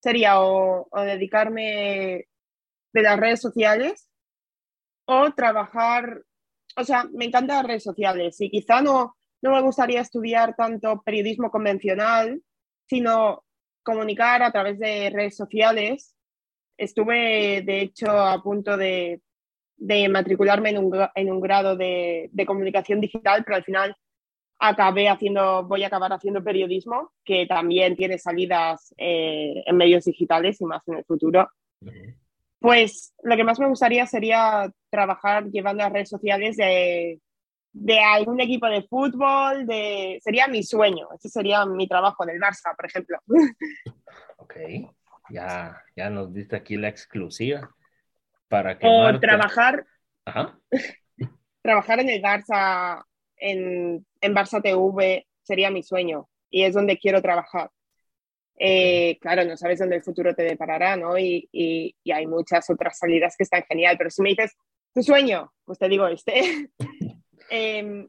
sería o, dedicarme de las redes sociales o trabajar, o sea, me encantan las redes sociales y quizá no, no me gustaría estudiar tanto periodismo convencional, sino comunicar a través de redes sociales Estuve, de hecho, a punto de, matricularme en un, grado de, comunicación digital, pero al final acabé haciendo, voy a acabar haciendo periodismo, que también tiene salidas eh, en medios digitales y más en el futuro. Pues lo que más me gustaría sería trabajar llevando las redes sociales de, de algún equipo de fútbol, de, sería mi sueño, ese sería mi trabajo en el Barça, por ejemplo. Ok ya, ya nos diste aquí la exclusiva para que. O trabajar. trabajar en el Barça, en, en, Barça TV, sería mi sueño y es donde quiero trabajar. Eh, claro, no sabes dónde el futuro te deparará, ¿no? Y, y, y, hay muchas otras salidas que están genial, pero si me dices tu sueño, pues te digo este. Em,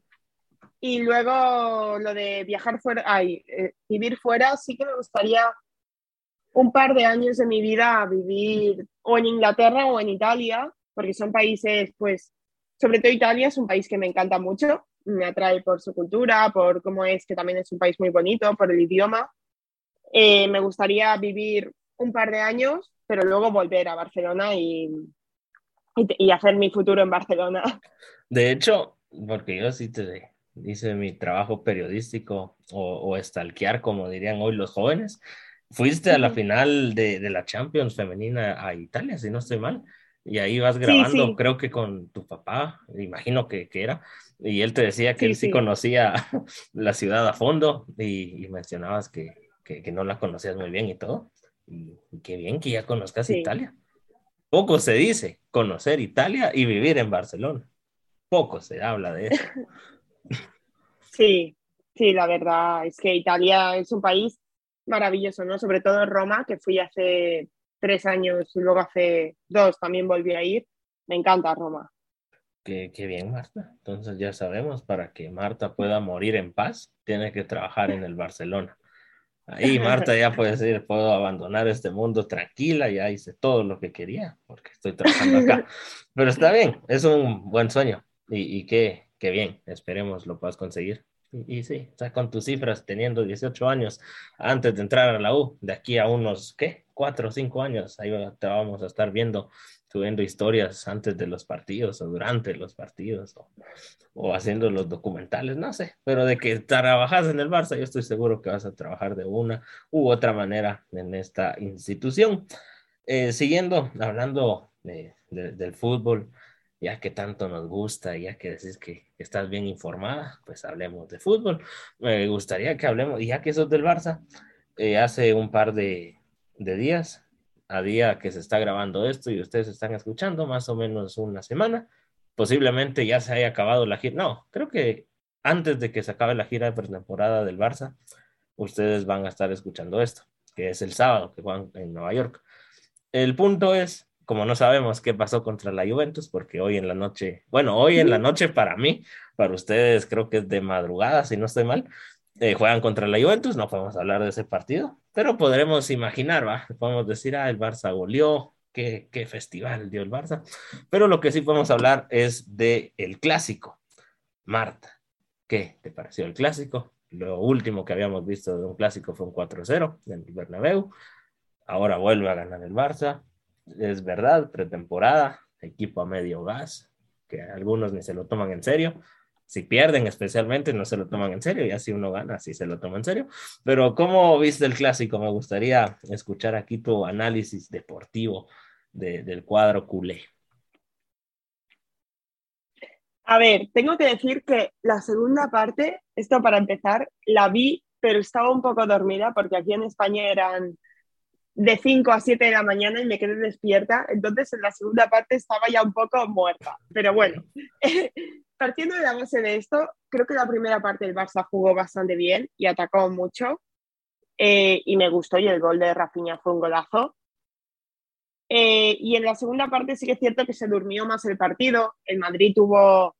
y luego lo de viajar fuera, ay, eh, vivir fuera, sí que me gustaría un par de años de mi vida a vivir o en Inglaterra o en Italia, porque son países, pues, sobre todo Italia es un país que me encanta mucho, me atrae por su cultura, por cómo es que también es un país muy bonito, por el idioma. Eh, me gustaría vivir un par de años, pero luego volver a Barcelona y, y, hacer mi futuro en Barcelona. De hecho, porque yo sí te hice mi trabajo periodístico o, o estalquear, como dirían hoy los jóvenes, Fuiste a la final de, de, la Champions femenina a Italia, si no estoy mal, y ahí vas grabando, creo que con tu papá, imagino que, que, era, y él te decía que él sí, conocía la ciudad a fondo y, mencionabas que, que, que, no la conocías muy bien y todo. Y, qué bien que ya conozcas Italia. Poco se dice conocer Italia y vivir en Barcelona. Poco se habla de eso. Sí, sí, la verdad es que Italia es un país maravilloso, ¿no? Sobre todo Roma, que fui hace tres años y luego hace dos también volví a ir. Me encanta Roma. Qué, qué, bien, Marta. Entonces ya sabemos, para que Marta pueda morir en paz, tiene que trabajar en el Barcelona. Ahí Marta ya puede decir, puedo abandonar este mundo tranquila, ya hice todo lo que quería, porque estoy trabajando acá. Pero está bien, es un buen sueño y, y qué, qué bien, esperemos lo puedas conseguir. Y, sí, o sea, con tus cifras, teniendo 18 años antes de entrar a la U, de aquí a unos, ¿qué? Cuatro o cinco años, ahí te vamos a estar viendo, subiendo historias antes de los partidos o durante los partidos o, haciendo los documentales, no sé, pero de que trabajas en el Barça, yo estoy seguro que vas a trabajar de una u otra manera en esta institución. Eh, siguiendo, hablando de, del fútbol, ya que tanto nos gusta, ya que decís que estás bien informada, pues hablemos de fútbol. Me gustaría que hablemos, ya que sos del Barça, eh, hace un par de, de, días, a día que se está grabando esto y ustedes están escuchando, más o menos una semana, posiblemente ya se haya acabado la gira. No, creo que antes de que se acabe la gira de pretemporada del Barça, ustedes van a estar escuchando esto, que es el sábado que van en Nueva York. El punto es como no sabemos qué pasó contra la Juventus, porque hoy en la noche, bueno, hoy en la noche para mí, para ustedes creo que es de madrugada, si no estoy mal, eh, juegan contra la Juventus, no podemos hablar de ese partido, pero podremos imaginar, ¿va? Podemos decir, ah, el Barça goleó, qué, qué festival dio el Barça, pero lo que sí podemos hablar es de el clásico. Marta, ¿qué te pareció el clásico? Lo último que habíamos visto de un clásico fue un 4-0 en el Bernabéu ahora vuelve a ganar el Barça. Es verdad, pretemporada, equipo a medio gas, que algunos ni se lo toman en serio. Si pierden especialmente, no se lo toman en serio, y así uno gana, sí se lo toma en serio. Pero ¿cómo viste el clásico? Me gustaría escuchar aquí tu análisis deportivo del cuadro culé. A ver, tengo que decir que la segunda parte, esto para empezar, la vi, pero estaba un poco dormida porque aquí en España eran de 5 a 7 de la mañana y me quedé despierta. Entonces en la segunda parte estaba ya un poco muerta. Pero bueno, partiendo de la base de esto, creo que la primera parte el Barça jugó bastante bien y atacó mucho. Eh, y me gustó y el gol de Rafinha fue un golazo. Eh, y en la segunda parte sí que es cierto que se durmió más el partido. El Madrid tuvo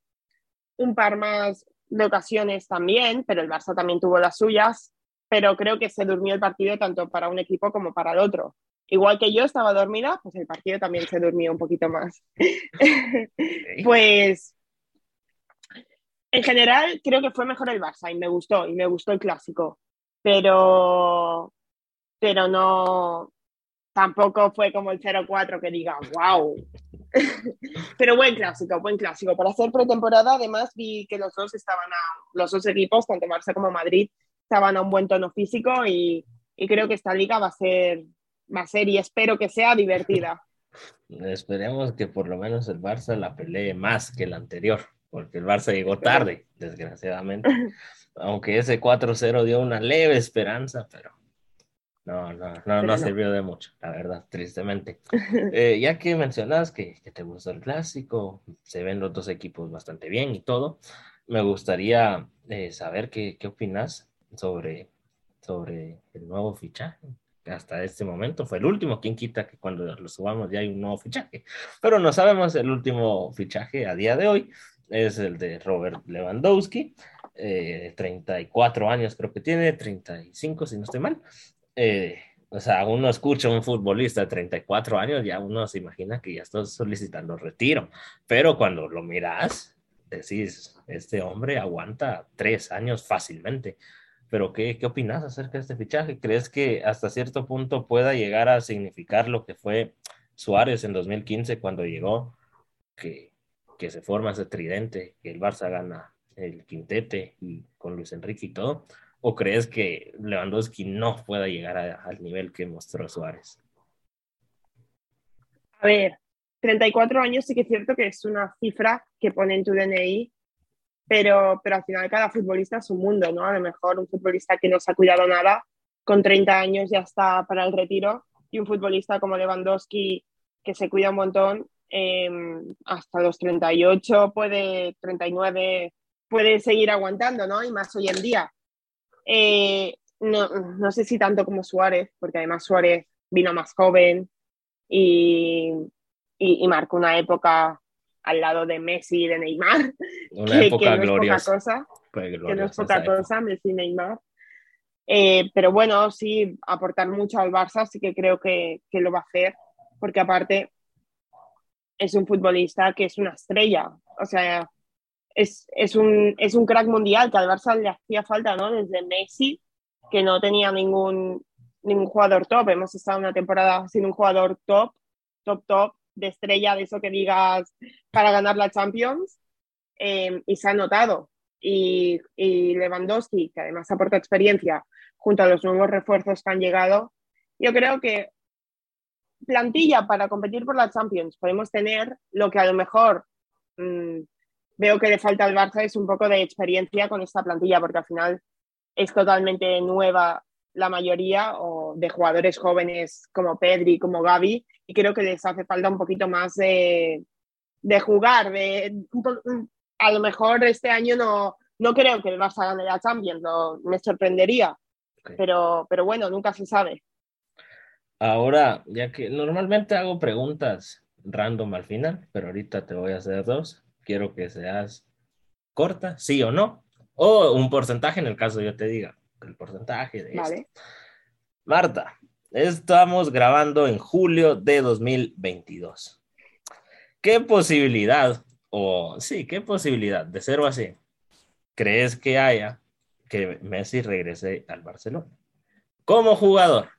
un par más de ocasiones también, pero el Barça también tuvo las suyas. Pero creo que se durmió el partido tanto para un equipo como para el otro. Igual que yo estaba dormida, pues el partido también se durmió un poquito más. pues en general creo que fue mejor el Barça y me gustó, y me gustó el clásico. Pero, pero no, tampoco fue como el 0-4 que diga, wow. Pero buen clásico, buen clásico. Para hacer pretemporada, además, vi que los dos estaban a, los dos equipos, tanto Barça como Madrid, estaban a un buen tono físico y, y creo que esta liga va a ser, va a ser y espero que sea divertida. Esperemos que por lo menos el Barça la pelee más que el anterior, porque el Barça llegó tarde, desgraciadamente. Aunque ese 4-0 dio una leve esperanza, pero no, no, no, no sirvió de mucho, la verdad, tristemente. Eh, ya que mencionas que, que, te gustó el clásico, se ven los dos equipos bastante bien y todo, me gustaría eh, saber qué, qué opinas sobre, sobre el nuevo fichaje. Hasta este momento fue el último, quien quita que cuando lo subamos ya hay un nuevo fichaje, pero no sabemos el último fichaje a día de hoy, es el de Robert Lewandowski, eh, 34 años creo que tiene, 35 si no estoy mal, eh, o sea, uno escucha a un futbolista de 34 años, ya uno se imagina que ya está solicitando retiro, pero cuando lo miras, decís, este hombre aguanta tres años fácilmente. Pero ¿qué, qué opinas acerca de este fichaje? ¿Crees que hasta cierto punto pueda llegar a significar lo que fue Suárez en 2015 cuando llegó, que, que se forma ese tridente, que el Barça gana el quintete y con Luis Enrique y todo? ¿O crees que Lewandowski no pueda llegar al nivel que mostró Suárez? A ver, 34 años sí que es cierto que es una cifra que pone en tu DNI, pero, pero al final cada futbolista es un mundo, ¿no? A lo mejor un futbolista que no se ha cuidado nada, con 30 años ya está para el retiro, y un futbolista como Lewandowski, que se cuida un montón, em, hasta los 38, puede, 39, puede seguir aguantando, ¿no? Y más hoy en día. Eh, no, no, sé si tanto como Suárez, porque además Suárez vino más joven y, y, marcó una época al lado de Messi y de Neymar. Una que, época no gloriosa. Es poca cosa, que no es poca cosa, Messi y Neymar. Eh, pero bueno, sí, aportar mucho al Barça, sí que creo que, que lo va a hacer, porque aparte es un futbolista que es una estrella. O sea, es, es, un, es un crack mundial que al Barça le hacía falta, ¿no? Desde Messi, que no tenía ningún, ningún jugador top. Hemos estado una temporada sin un jugador top, top, top, de estrella, de eso que digas para ganar la Champions, eh, y se ha notado. Y, y Lewandowski, que además aporta experiencia junto a los nuevos refuerzos que han llegado, yo creo que plantilla para competir por la Champions podemos tener lo que a lo mejor mmm, veo que le falta al Barça es un poco de experiencia con esta plantilla, porque al final es totalmente nueva la mayoría o de jugadores jóvenes como Pedri, como Gaby, y creo que les hace falta un poquito más de, de jugar. De, a lo mejor este año no, no creo que el Barça gane la Champions, no, me sorprendería, okay. pero, pero bueno, nunca se sabe. Ahora, ya que normalmente hago preguntas random al final, pero ahorita te voy a hacer dos quiero que seas corta, sí o no, o un porcentaje en el caso yo te diga el porcentaje de vale. esto. Marta, estamos grabando en julio de 2022. ¿Qué posibilidad, o sí, qué posibilidad, de a así, crees que haya que Messi regrese al Barcelona? Como jugador,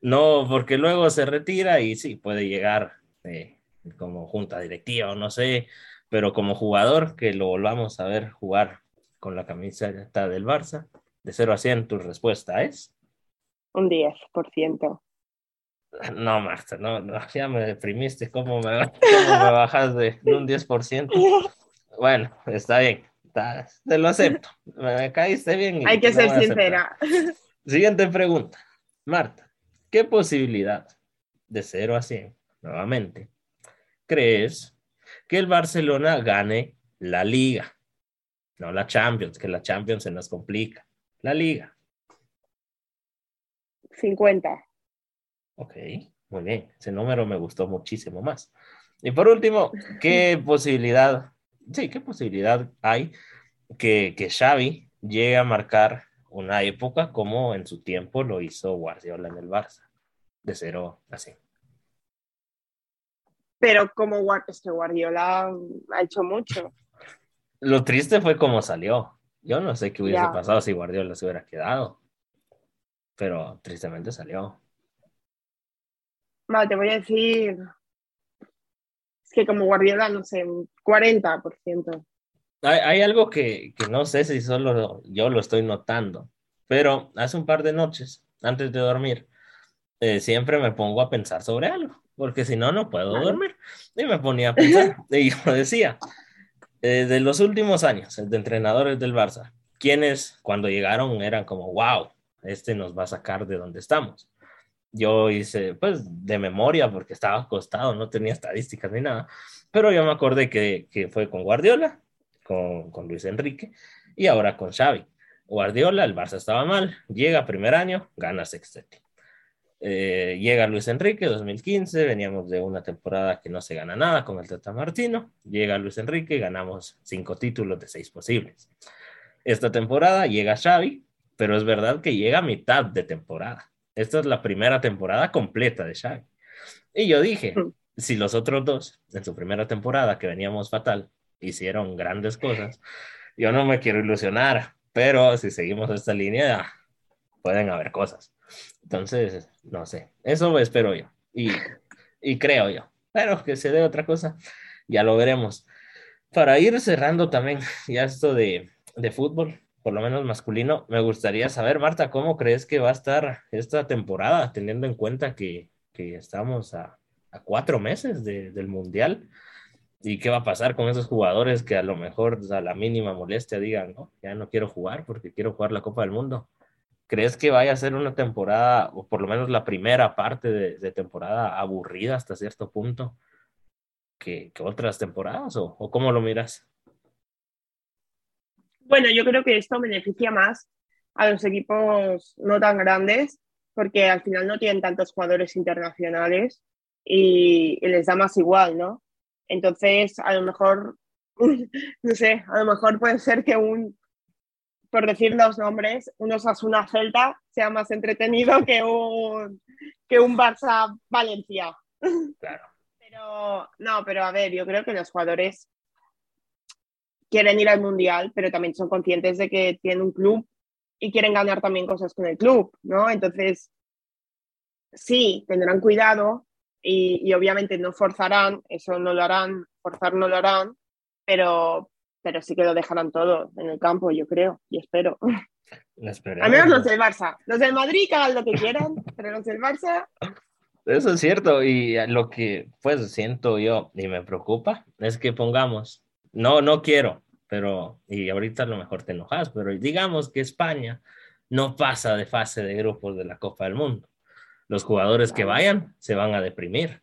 No, porque luego se retira y sí, puede llegar eh, como junta directiva o no sé, pero como jugador que lo volvamos a ver jugar con la camiseta del Barça, de 0 a 100, tu respuesta es? Un 10%. No, Marta, no, no, ya me deprimiste. ¿Cómo me, cómo me bajas de, un 10%? Bueno, está bien, te lo acepto. Me caíste bien. Hay que ser sincera. Siguiente pregunta. Marta, ¿qué posibilidad de 0 a 100, nuevamente, crees que el Barcelona gane la liga? No la Champions, que la Champions se nos complica. La liga. 50. Ok, muy bien. Ese número me gustó muchísimo más. Y por último, ¿qué posibilidad, sí, qué posibilidad hay que, que Xavi llegue a marcar una época como en su tiempo lo hizo Guardiola en el Barça, de cero así? Pero como Guardiola ha hecho mucho. Lo triste fue cómo salió. Yo no sé qué hubiese pasado si Guardiola se hubiera quedado, pero tristemente salió. Vale, te voy a decir. Es que como Guardiola, no sé, un 40%. Hay, hay algo que, que, no sé si solo yo lo estoy notando, pero hace un par de noches, antes de dormir, eh, siempre me pongo a pensar sobre algo, porque si no, no puedo dormir. Y me ponía a pensar, y yo decía, eh, de los últimos años, de entrenadores del Barça, quienes cuando llegaron eran como, wow, este nos va a sacar de donde estamos yo hice, pues, de memoria, porque estaba acostado, no tenía estadísticas ni nada, pero yo me acordé que, fue con Guardiola, con, con, Luis Enrique, y ahora con Xavi. Guardiola, el Barça estaba mal, llega primer año, gana sextete. Eh, llega Luis Enrique, 2015, veníamos de una temporada que no se gana nada con el Tata Martino, llega Luis Enrique, ganamos cinco títulos de seis posibles. Esta temporada llega Xavi, pero es verdad que llega a mitad de temporada esta es la primera temporada completa de Xavi. Y yo dije, mm. si los otros dos, en su primera temporada, que veníamos fatal, hicieron grandes cosas, yo no me quiero ilusionar, pero si seguimos esta línea, pueden haber cosas. Entonces, no sé, eso espero yo y, y creo yo, pero que se dé otra cosa, ya lo veremos. Para ir cerrando también ya esto de, de fútbol, por lo menos masculino. Me gustaría saber, Marta, ¿cómo crees que va a estar esta temporada, teniendo en cuenta que, que estamos a, a, cuatro meses de, del Mundial? ¿Y qué va a pasar con esos jugadores que a lo mejor a la mínima molestia digan, no, ya no quiero jugar porque quiero jugar la Copa del Mundo? ¿Crees que vaya a ser una temporada, o por lo menos la primera parte de, de temporada, aburrida hasta cierto punto que, que otras temporadas? ¿O, ¿O cómo lo miras? Bueno, yo creo que esto beneficia más a los equipos no tan grandes porque al final no tienen tantos jugadores internacionales y, les da más igual, ¿no? Entonces, a lo mejor, no sé, a lo mejor puede ser que un, por decir los nombres, un Osasuna Celta sea más entretenido que un, que un Barça Valencia. Claro. Pero, no, pero a ver, yo creo que los jugadores quieren ir al mundial, pero también son conscientes de que tienen un club y quieren ganar también cosas con el club, ¿no? Entonces, sí, tendrán cuidado y, obviamente no forzarán, eso no lo harán, forzar no lo harán, pero, pero sí que lo dejarán todo en el campo, yo creo y espero. Al menos los del Barça. Los del Madrid que hagan lo que quieran, pero los del Barça. Eso es cierto, y lo que pues siento yo y me preocupa es que pongamos no, no quiero, pero, y ahorita a lo mejor te enojas, pero digamos que España no pasa de fase de grupos de la Copa del Mundo. Los jugadores que vayan se van a deprimir.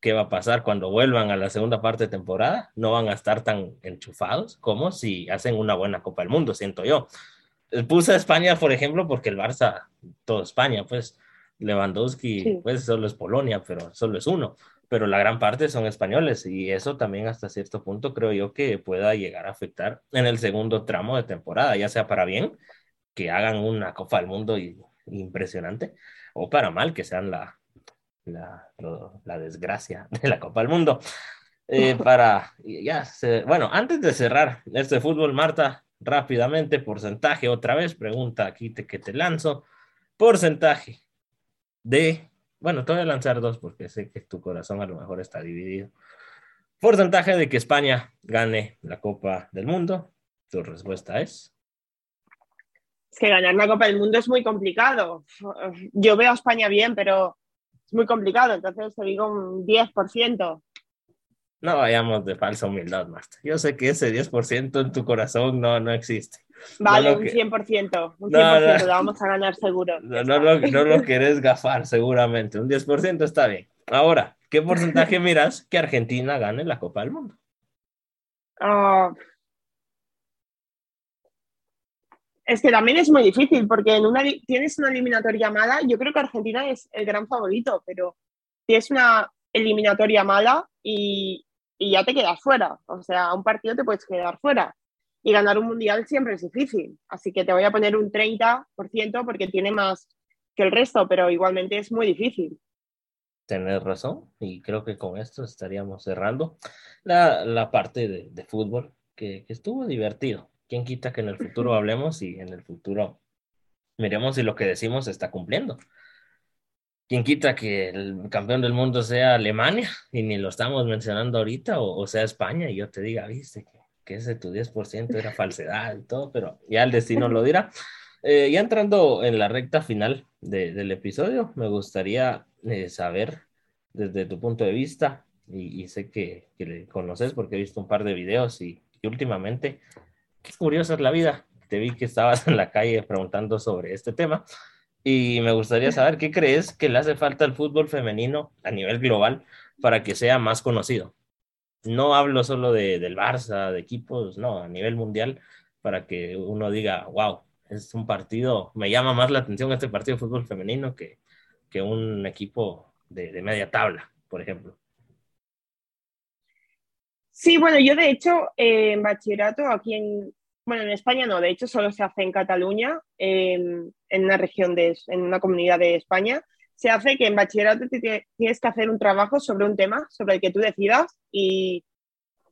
¿Qué va a pasar cuando vuelvan a la segunda parte de temporada? No van a estar tan enchufados como si hacen una buena Copa del Mundo, siento yo. Puse a España, por ejemplo, porque el Barça, todo España, pues Lewandowski, pues solo es Polonia, pero solo es uno pero la gran parte son españoles y eso también hasta cierto punto creo yo que pueda llegar a afectar en el segundo tramo de temporada, ya sea para bien, que hagan una Copa del Mundo impresionante, o para mal, que sean la, la, la desgracia de la Copa del Mundo. Eh, para, ya, bueno, antes de cerrar este fútbol, Marta, rápidamente, porcentaje, otra vez, pregunta aquí te, que te lanzo, porcentaje de bueno, te voy a lanzar dos porque sé que tu corazón a lo mejor está dividido. Porcentaje de que España gane la Copa del Mundo. Tu respuesta es. Es que ganar la Copa del Mundo es muy complicado. Yo veo a España bien, pero es muy complicado. Entonces te digo un 10%. No vayamos de falsa humildad, Marta. Yo sé que ese 10% en tu corazón no, no existe. Vale, un 100%. Un 100% lo vamos a ganar seguro. No, no, lo, no lo querés gafar, seguramente. Un 10% está bien. Ahora, ¿qué porcentaje miras que Argentina gane la Copa del Mundo? Ah, es que también es muy difícil porque en una, tienes una eliminatoria mala. Yo creo que Argentina es el gran favorito, pero tienes una eliminatoria mala y, y ya te quedas fuera. O sea, un partido te puedes quedar fuera. Y ganar un mundial siempre es difícil. Así que te voy a poner un 30% porque tiene más que el resto, pero igualmente es muy difícil. Tienes razón, y creo que con esto estaríamos cerrando la, la parte de, de fútbol, que, que, estuvo divertido. ¿Quién quita que en el futuro hablemos y en el futuro miremos si lo que decimos se está cumpliendo? ¿Quién quita que el campeón del mundo sea Alemania y ni lo estamos mencionando ahorita o, o sea España y yo te diga, viste que, que ese tu 10% era falsedad y todo, pero ya el destino lo dirá. Eh, ya entrando en la recta final de, del episodio, me gustaría eh, saber desde tu punto de vista, y, y sé que, que, le conoces porque he visto un par de videos y, y últimamente, qué curiosa es la vida. Te vi que estabas en la calle preguntando sobre este tema y me gustaría saber qué crees que le hace falta al fútbol femenino a nivel global para que sea más conocido. No hablo solo de, del Barça, de equipos, no, a nivel mundial, para que uno diga, wow, es un partido, me llama más la atención este partido de fútbol femenino que, que un equipo de, media tabla, por ejemplo. Sí, bueno, yo de hecho eh, en bachillerato aquí en, bueno, en España no, de hecho solo se hace en Cataluña, eh, en una región de, en una comunidad de España, se hace que en bachillerato tienes que hacer un trabajo sobre un tema, sobre el que tú decidas y,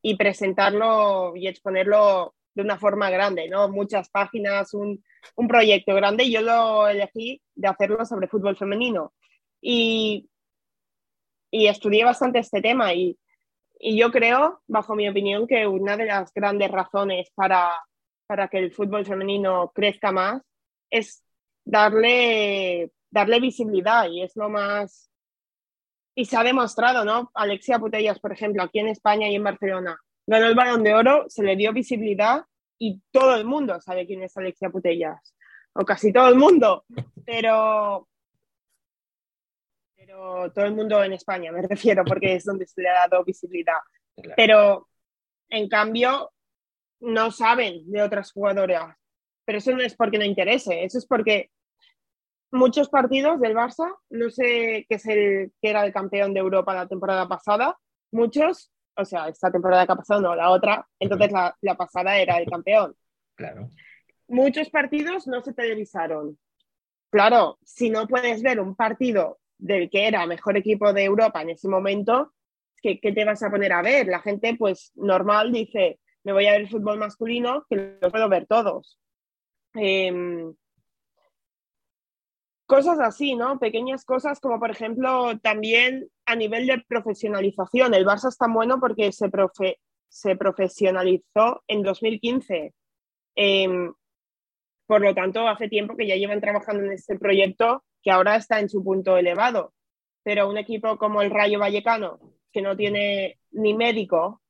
y presentarlo y exponerlo de una forma grande, ¿no? Muchas páginas, un, un proyecto grande yo lo elegí de hacerlo sobre fútbol femenino. Y, y estudié bastante este tema y, y, yo creo, bajo mi opinión, que una de las grandes razones para, para que el fútbol femenino crezca más es darle, darle visibilidad y es lo más... Y se ha demostrado, ¿no? Alexia Putellas, por ejemplo, aquí en España y en Barcelona, ganó el balón de oro, se le dio visibilidad y todo el mundo sabe quién es Alexia Putellas, o casi todo el mundo, pero, pero todo el mundo en España, me refiero, porque es donde se le ha dado visibilidad. Claro. Pero en cambio, no saben de otras jugadoras, pero eso no es porque no interese, eso es porque muchos partidos del Barça, no sé qué es el que era el campeón de Europa la temporada pasada, muchos o sea, esta temporada que ha pasado, no, la otra, entonces la, la pasada era el campeón. Claro. Muchos partidos no se televisaron. Claro, si no puedes ver un partido del que era mejor equipo de Europa en ese momento, ¿qué, ¿qué, te vas a poner a ver? La gente, pues normal, dice, me voy a ver el fútbol masculino, que lo puedo ver todos. Eh, cosas así, ¿no? Pequeñas cosas como por ejemplo también a nivel de profesionalización. El Barça es tan bueno porque se, profe se profesionalizó en 2015. Eh, por lo tanto, hace tiempo que ya llevan trabajando en este proyecto que ahora está en su punto elevado. Pero un equipo como el Rayo Vallecano, que no tiene ni médico,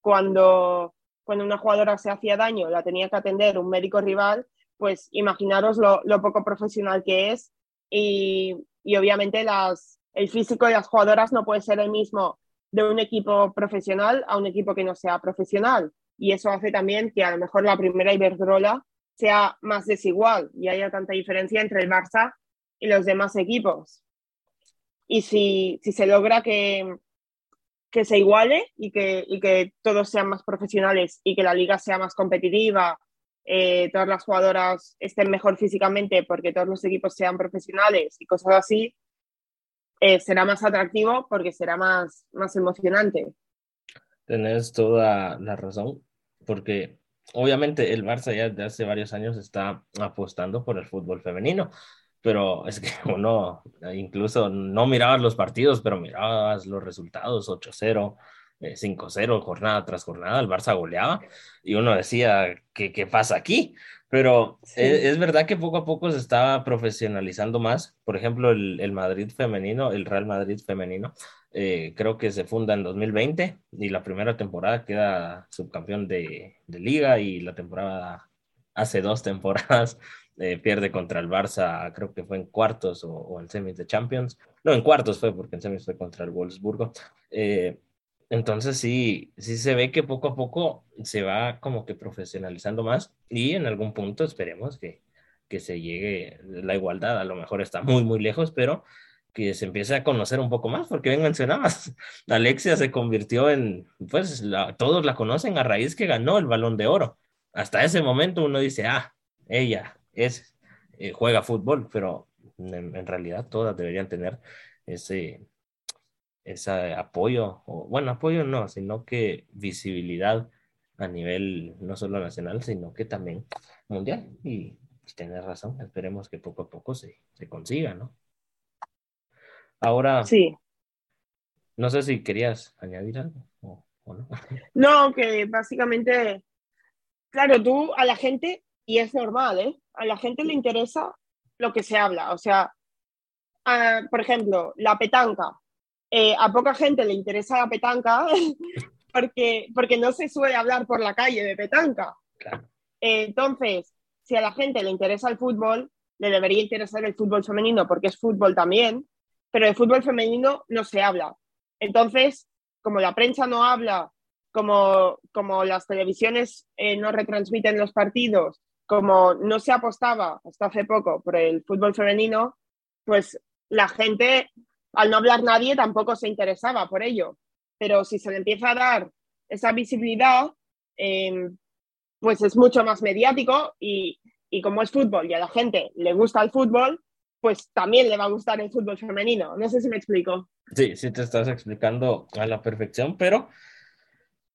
cuando, cuando una jugadora se hacía daño, la tenía que atender un médico rival, pues imaginaros lo, poco profesional que es y, y, obviamente las, el físico de las jugadoras no puede ser el mismo de un equipo profesional a un equipo que no sea profesional. Y eso hace también que a lo mejor la primera Iberdrola sea más desigual y haya tanta diferencia entre el Barça y los demás equipos. Y si, si se logra que, que se iguale y que, y que todos sean más profesionales y que la liga sea más competitiva eh, todas las jugadoras estén mejor físicamente porque todos los equipos sean profesionales y cosas así, eh, será más atractivo porque será más, más emocionante. Tenés toda la razón, porque obviamente el Barça ya desde hace varios años está apostando por el fútbol femenino. Pero es que uno incluso no mirabas los partidos, pero mirabas los resultados, 8-0, 5-0, eh, jornada tras jornada, el Barça goleaba y uno decía, ¿qué, qué pasa aquí? Pero e, es, verdad que poco a poco se estaba profesionalizando más. Por ejemplo, el, el Madrid femenino, el Real Madrid femenino, eh, creo que se funda en 2020 y la primera temporada queda subcampeón de, de liga y la temporada hace dos temporadas eh, pierde contra el Barça, creo que fue en cuartos o, en semis de Champions. No, en cuartos fue porque en semis fue contra el Wolfsburgo. Eh, entonces sí, sí se ve que poco a poco se va como que profesionalizando más y en algún punto esperemos que, que se llegue la igualdad. A lo mejor está muy, muy lejos, pero que se empiece a conocer un poco más, porque bien mencionabas, Alexia se convirtió en, pues todos la conocen a raíz que ganó el balón de oro. Hasta ese momento uno dice, ah, ella, es, eh, juega fútbol, pero en, realidad todas deberían tener ese, ese apoyo, o, bueno, apoyo no, sino que visibilidad a nivel no solo nacional, sino que también mundial. Y, tienes razón, esperemos que poco a poco se, se consiga, ¿no? Ahora, sí. no sé si querías añadir algo o, o no. No, que básicamente, claro, tú a la gente y es normal, ¿eh? A la gente le interesa lo que se habla. O sea, por ejemplo, la petanca. Eh, a poca gente le interesa la petanca porque, porque no se suele hablar por la calle de petanca. Eh, entonces, si a la gente le interesa el fútbol, le debería interesar el fútbol femenino porque es fútbol también, pero el fútbol femenino no se habla. Entonces, como la prensa no habla, como, como las televisiones eh, no retransmiten los partidos, como no se apostaba hasta hace poco por el fútbol femenino, pues la gente, al no hablar nadie, tampoco se interesaba por ello. Pero si se le empieza a dar esa visibilidad, em, pues es mucho más mediático y, y como es fútbol y a la gente le gusta el fútbol, pues también le va a gustar el fútbol femenino. No sé si me explico. Sí, sí te estás explicando a la perfección, pero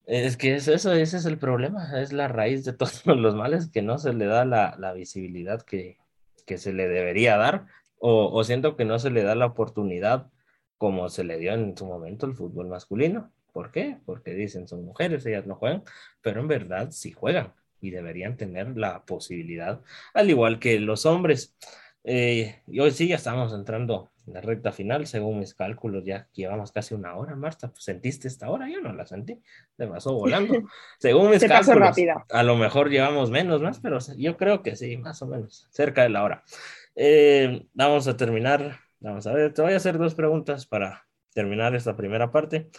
es que es eso, ese es el problema, es la raíz de todos los males, que no se le da la, visibilidad que, que, se le debería dar, o, o, siento que no se le da la oportunidad como se le dio en su momento el fútbol masculino. ¿Por qué? Porque dicen son mujeres, ellas no juegan, pero en verdad sí juegan y deberían tener la posibilidad, al igual que los hombres. Eh, y hoy sí ya estamos entrando la recta final, según mis cálculos, ya llevamos casi una hora, Marta. Pues, ¿Sentiste esta hora? Yo no la sentí, se pasó volando. según mis cálculos, a lo mejor llevamos menos más, pero yo creo que sí, más o menos, cerca de la hora. Eh, vamos a terminar, vamos a ver, te voy a hacer dos preguntas para terminar esta primera parte.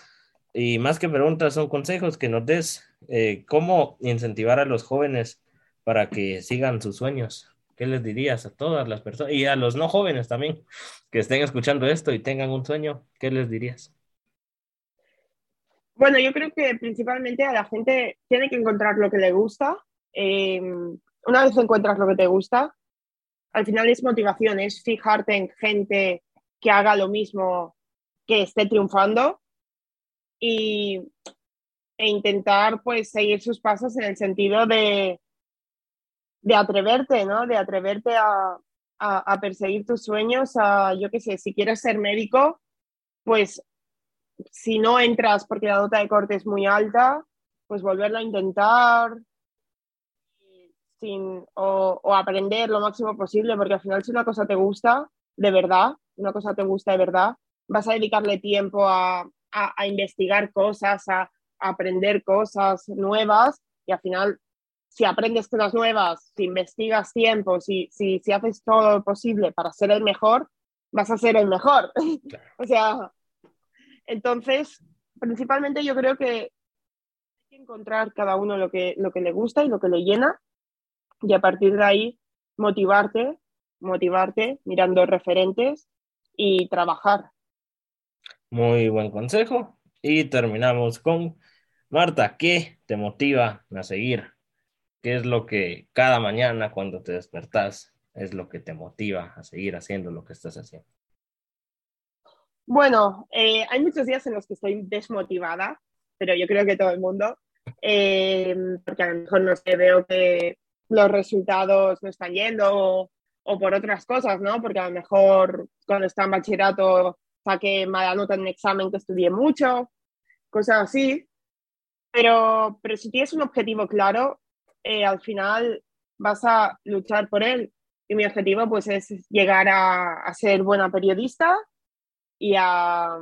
Y más que preguntas, son consejos que nos des eh, cómo incentivar a los jóvenes para que sigan sus sueños. ¿Qué les dirías a todas las personas y a los no jóvenes también que estén escuchando esto y tengan un sueño? ¿Qué les dirías? Bueno, yo creo que principalmente a la gente tiene que encontrar lo que le gusta. Eh, una vez encuentras lo que te gusta, al final es motivación, es fijarte en gente que haga lo mismo, que esté triunfando y, e intentar pues seguir sus pasos en el sentido de, de atreverte, ¿no? De atreverte a, perseguir tus sueños, a, yo qué sé, si quieres ser médico, pues si no entras porque la nota de corte es muy alta, pues volverlo a intentar sin, o, aprender lo máximo posible, porque al final si una cosa te gusta de verdad, una cosa te gusta de verdad, vas a dedicarle tiempo a, a, investigar cosas, a, aprender cosas nuevas y al final si aprendes cosas nuevas, si investigas tiempo, si, si, si haces todo lo posible para ser el mejor, vas a ser el mejor. o sea, entonces, principalmente yo creo que hay que encontrar cada uno lo que, lo que le gusta y lo que le llena y a partir de ahí motivarte, motivarte mirando referentes y trabajar. Muy buen consejo. Y terminamos con Marta, ¿qué te motiva a seguir ¿Qué es lo que cada mañana cuando te despertás es lo que te motiva a seguir haciendo lo que estás haciendo? Bueno, eh, hay muchos días en los que estoy desmotivada, pero yo creo que todo el mundo, eh, porque a lo mejor no sé, veo que los resultados no están yendo o por otras cosas, ¿no? Porque a lo mejor cuando está en bachillerato saqué mala nota en un examen que estudié mucho, cosas así. Pero, pero si tienes un objetivo claro, eh, al final vas a luchar por él. Y mi objetivo pues es llegar a, ser buena periodista y a,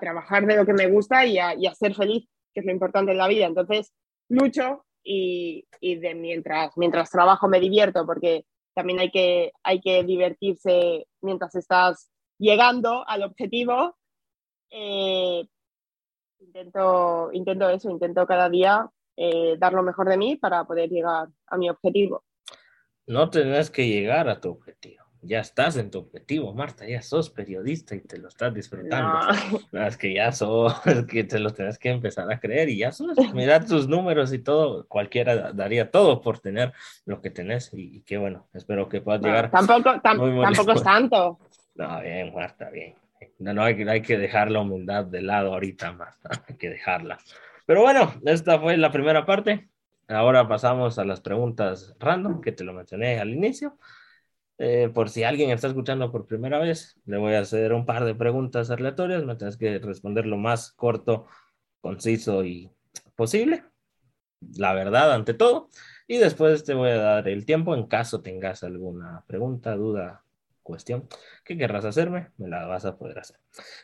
trabajar de lo que me gusta y a, ser feliz, que es lo importante en la vida. Entonces, lucho y, y de mientras, mientras trabajo me divierto, porque también hay que, hay que divertirse mientras estás llegando al objetivo. Eh, intento, intento eso, intento cada día eh, dar lo mejor de mí para poder llegar a mi objetivo. No tenés que llegar a tu objetivo. Ya estás en tu objetivo, Marta, ya sos periodista y te lo estás disfrutando. No. es que ya sos, es que te lo tenés que empezar a creer y ya sos. Mirad tus números y todo, cualquiera daría todo por tener lo que tenés y, y qué bueno, espero que puedas no, llegar. Tampoco, tam, tampoco es tanto. No, bien, Marta, bien. No, no hay, hay que dejar la humildad de lado ahorita, Marta, hay que dejarla. Pero bueno, esta fue la primera parte. Ahora pasamos a las preguntas random, que te lo mencioné al inicio. Eh, por si alguien está escuchando por primera vez, le voy a hacer un par de preguntas aleatorias. Me tienes que responder lo más corto, conciso y posible. La verdad ante todo. Y después te voy a dar el tiempo en caso tengas alguna pregunta, duda, cuestión que querrás hacerme, me la vas a poder hacer.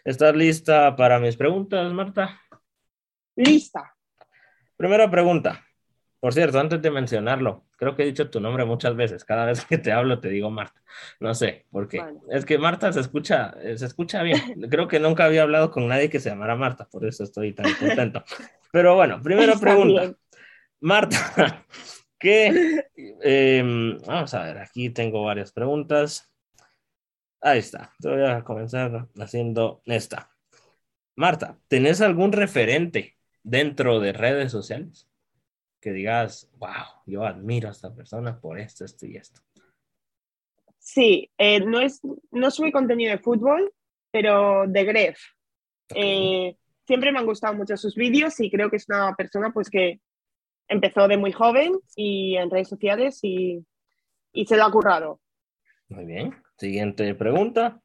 ¿Estás lista para mis preguntas, Marta? Lista. Primera pregunta. Por cierto, antes de mencionarlo, creo que he dicho tu nombre muchas veces. Cada vez que te hablo te digo Marta. No sé por qué. Es que Marta se escucha, se escucha bien. Creo que nunca había hablado con nadie que se llamara Marta, por eso estoy tan contento. Pero bueno, primera Está pregunta. Bien. Marta, ¿qué? Eh, vamos a ver, aquí tengo varias preguntas. Ahí está. Te voy a comenzar haciendo esta. Marta, ¿tenés algún referente dentro de redes sociales? Que digas, wow, yo admiro a esta persona por esto, esto y esto. Sí, eh, no, es, no sube contenido de fútbol, pero de Gref. Okay. Eh, siempre me han gustado mucho sus vídeos y creo que es una persona pues que empezó de muy joven y en redes sociales y, y se lo ha currado. Muy bien. Siguiente pregunta.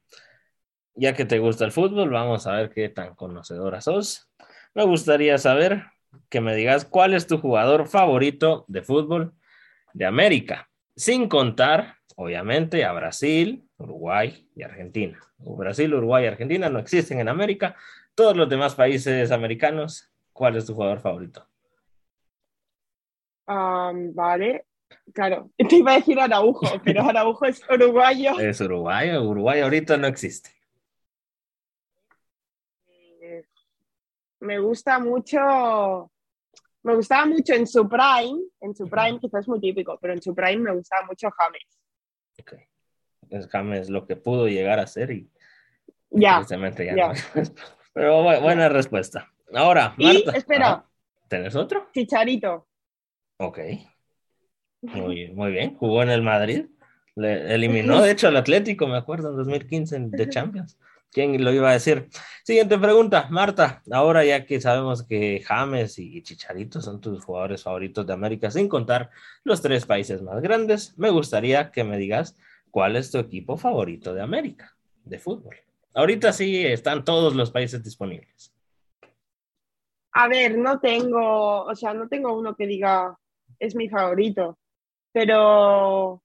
Ya que te gusta el fútbol, vamos a ver qué tan conocedora sos. Me gustaría saber que me digas cuál es tu jugador favorito de fútbol de América, sin contar, obviamente, a Brasil, Uruguay y Argentina. Brasil, Uruguay y Argentina no existen en América. Todos los demás países americanos, ¿cuál es tu jugador favorito? Um, vale, Claro, te iba a decir Araujo, pero Araujo es uruguayo. Es uruguayo, Uruguay ahorita no existe. Me gusta mucho, me gustaba mucho en su prime, en su prime quizás es muy típico, pero en su prime me gustaba mucho James. Ok, es James lo que pudo llegar a ser y ya, ya, ya. No. Pero bueno, buena respuesta. Ahora, Marta. Y, espera. ¿Tenés otro? Chicharito. Ok. Muy, muy bien, jugó en el Madrid. Le eliminó, de hecho, al Atlético, me acuerdo, en 2015 de Champions. ¿Quién lo iba a decir? Siguiente pregunta, Marta. Ahora ya que sabemos que James y Chicharito son tus jugadores favoritos de América, sin contar los tres países más grandes, me gustaría que me digas cuál es tu equipo favorito de América, de fútbol. Ahorita sí están todos los países disponibles. A ver, no tengo, o sea, no tengo uno que diga es mi favorito pero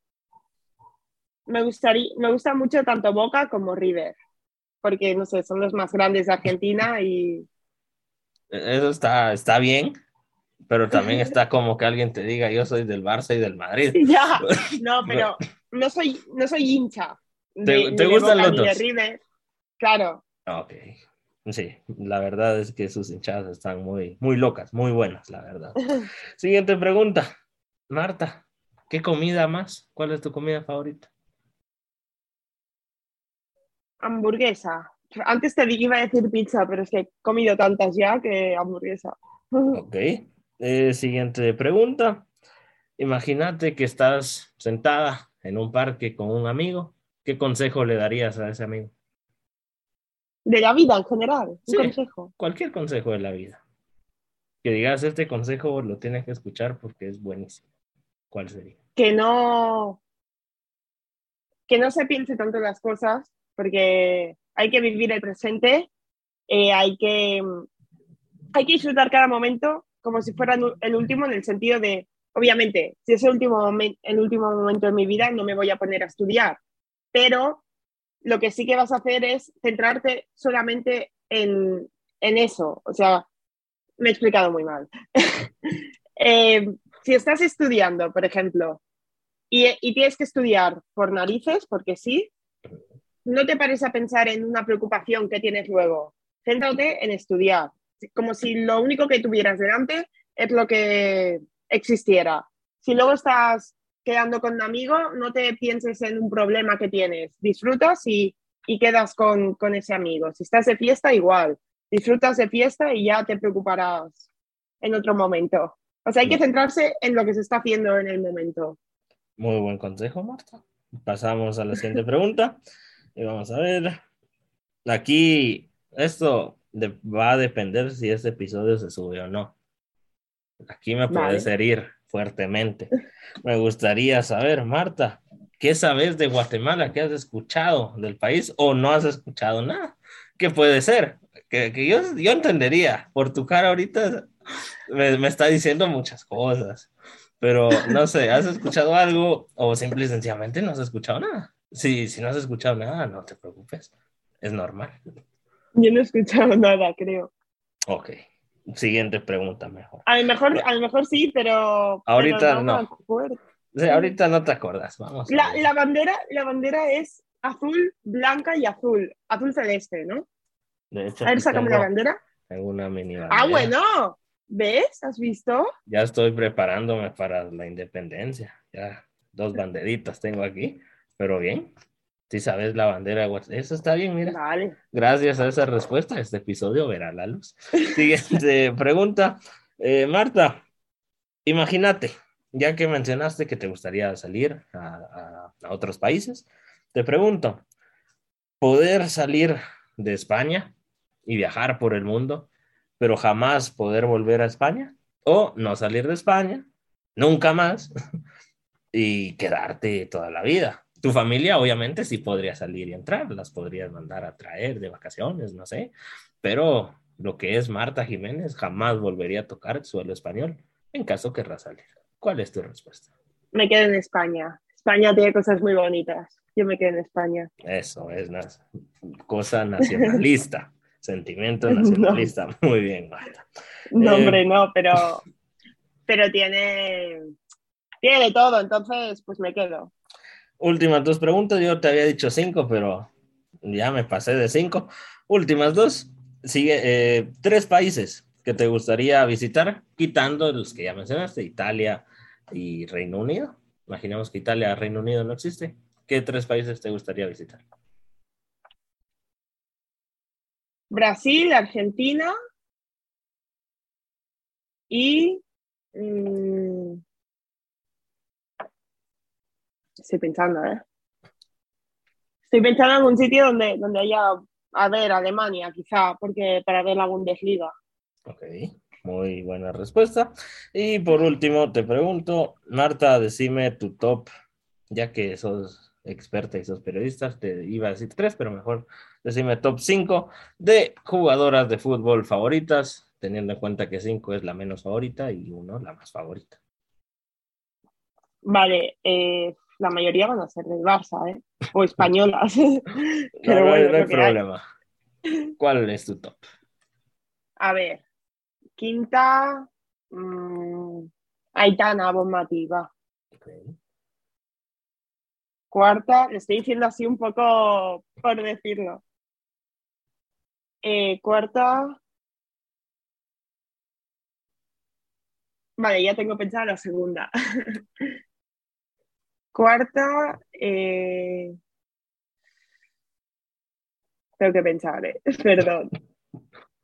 me, gustaría, me gusta mucho tanto Boca como River, porque no sé, son los más grandes de Argentina y... Eso está, está bien, pero también está como que alguien te diga, yo soy del Barça y del Madrid. Ya, no, pero no soy, no soy hincha. ¿Te, ¿te gustan los dos? River. Claro. Ok. Sí, la verdad es que sus hinchadas están muy, muy locas, muy buenas, la verdad. Siguiente pregunta. Marta, ¿Qué comida más? ¿Cuál es tu comida favorita? Hamburguesa. Antes te iba a decir pizza, pero es que he comido tantas ya que hamburguesa. Ok. Eh, siguiente pregunta. Imagínate que estás sentada en un parque con un amigo. ¿Qué consejo le darías a ese amigo? De la vida en general. Un Sí. consejo. Cualquier consejo de la vida. Que digas, este consejo lo tienes que escuchar porque es buenísimo. ¿Cuál sería? Que no. que no se piense tanto las cosas, porque hay que vivir el presente, eh, hay, que, hay que disfrutar cada momento como si fuera el último en el sentido de, obviamente, si es el último, el último momento de mi vida, no me voy a poner a estudiar, pero lo que sí que vas a hacer es centrarte solamente en, en eso. O sea, me he explicado muy mal. Eh, si estás estudiando, por ejemplo, y, y, tienes que estudiar por narices, porque sí, no te pares a pensar en una preocupación que tienes luego. Céntrate en estudiar, como si lo único que tuvieras delante es lo que existiera. Si luego estás quedando con un amigo, no te pienses en un problema que tienes, disfrutas y, y quedas con, con, ese amigo. Si estás de fiesta, igual, disfrutas de fiesta y ya te preocuparás en otro momento. O sea, hay que centrarse en lo que se está haciendo en el momento. Muy buen consejo, Marta. Pasamos a la siguiente pregunta y vamos a ver. Aquí, esto va a depender si este episodio se sube o no. Aquí me puedes herir fuertemente. Me gustaría saber, Marta, ¿qué sabes de Guatemala? ¿Qué has escuchado del país o no has escuchado nada? ¿Qué puede ser? Que, que yo, yo entendería. Por tu cara ahorita me, me, está diciendo muchas cosas. Pero no sé, ¿has escuchado algo o simple y sencillamente no has escuchado nada? Sí, si no has escuchado nada, no te preocupes. Es normal. Yo no he escuchado nada, creo. Ok. Siguiente pregunta mejor. A lo mejor, a lo mejor sí, pero. Ahorita no. ahorita no te acuerdas. Vamos. La, la, bandera, la bandera es azul, blanca y azul. Azul celeste, ¿no? De hecho, a ver, sácame la bandera. Tengo una mini bandera. Ah, bueno. ¿Ves? ¿Has visto? Ya estoy preparándome para la independencia. Ya dos banderitas tengo aquí, pero bien. Si sabes la bandera, eso está bien, mira. Vale. Gracias a esa respuesta, este episodio verá la luz. Siguiente pregunta. Eh, Marta, imagínate, ya que mencionaste que te gustaría salir a, a, otros países, te pregunto, ¿poder salir de España y viajar por el mundo, pero jamás poder volver a España? ¿O no salir de España, nunca más, y quedarte toda la vida? Tu familia obviamente sí podría salir y entrar, las podrías mandar a traer de vacaciones, no sé, pero lo que es Marta Jiménez jamás volvería a tocar el suelo español en caso querrá salir. ¿Cuál es tu respuesta? Me quedo en España. España tiene cosas muy bonitas. Yo me quedo en España. Eso es una cosa nacionalista, sentimiento nacionalista. Muy bien, Marta. No, hombre, eh, no, pero, pero tiene, tiene de todo, entonces pues me quedo. Últimas dos preguntas. Yo te había dicho cinco, pero ya me pasé de cinco. Últimas dos. Sigue eh, tres países que te gustaría visitar, quitando los que ya mencionaste, Italia y Reino Unido. Imaginemos que Italia, Reino Unido no existe. ¿Qué tres países te gustaría visitar? Brasil, Argentina y mmm, estoy pensando, ¿eh? Estoy pensando en un sitio donde, donde haya, a ver, Alemania, quizá, porque para ver la Bundesliga. Ok, muy buena respuesta. Y por último, te pregunto, Marta, decime tu top, ya que sos experta y sos periodista, te iba a decir tres, pero mejor decime top cinco de jugadoras de fútbol favoritas, teniendo en cuenta que cinco es la menos favorita y uno la más favorita. Vale, eh, la mayoría van a ser del Barça, ¿eh? O españolas. Pero no, bueno, no hay problema. ¿Cuál es tu top? A ver, quinta, mmm, Aitana Bombativa. Okay. Cuarta, le estoy diciendo así un poco por decirlo. Eh, cuarta. Vale, ya tengo pensada la segunda. Cuarta, eh... tengo que pensar, ¿eh? perdón.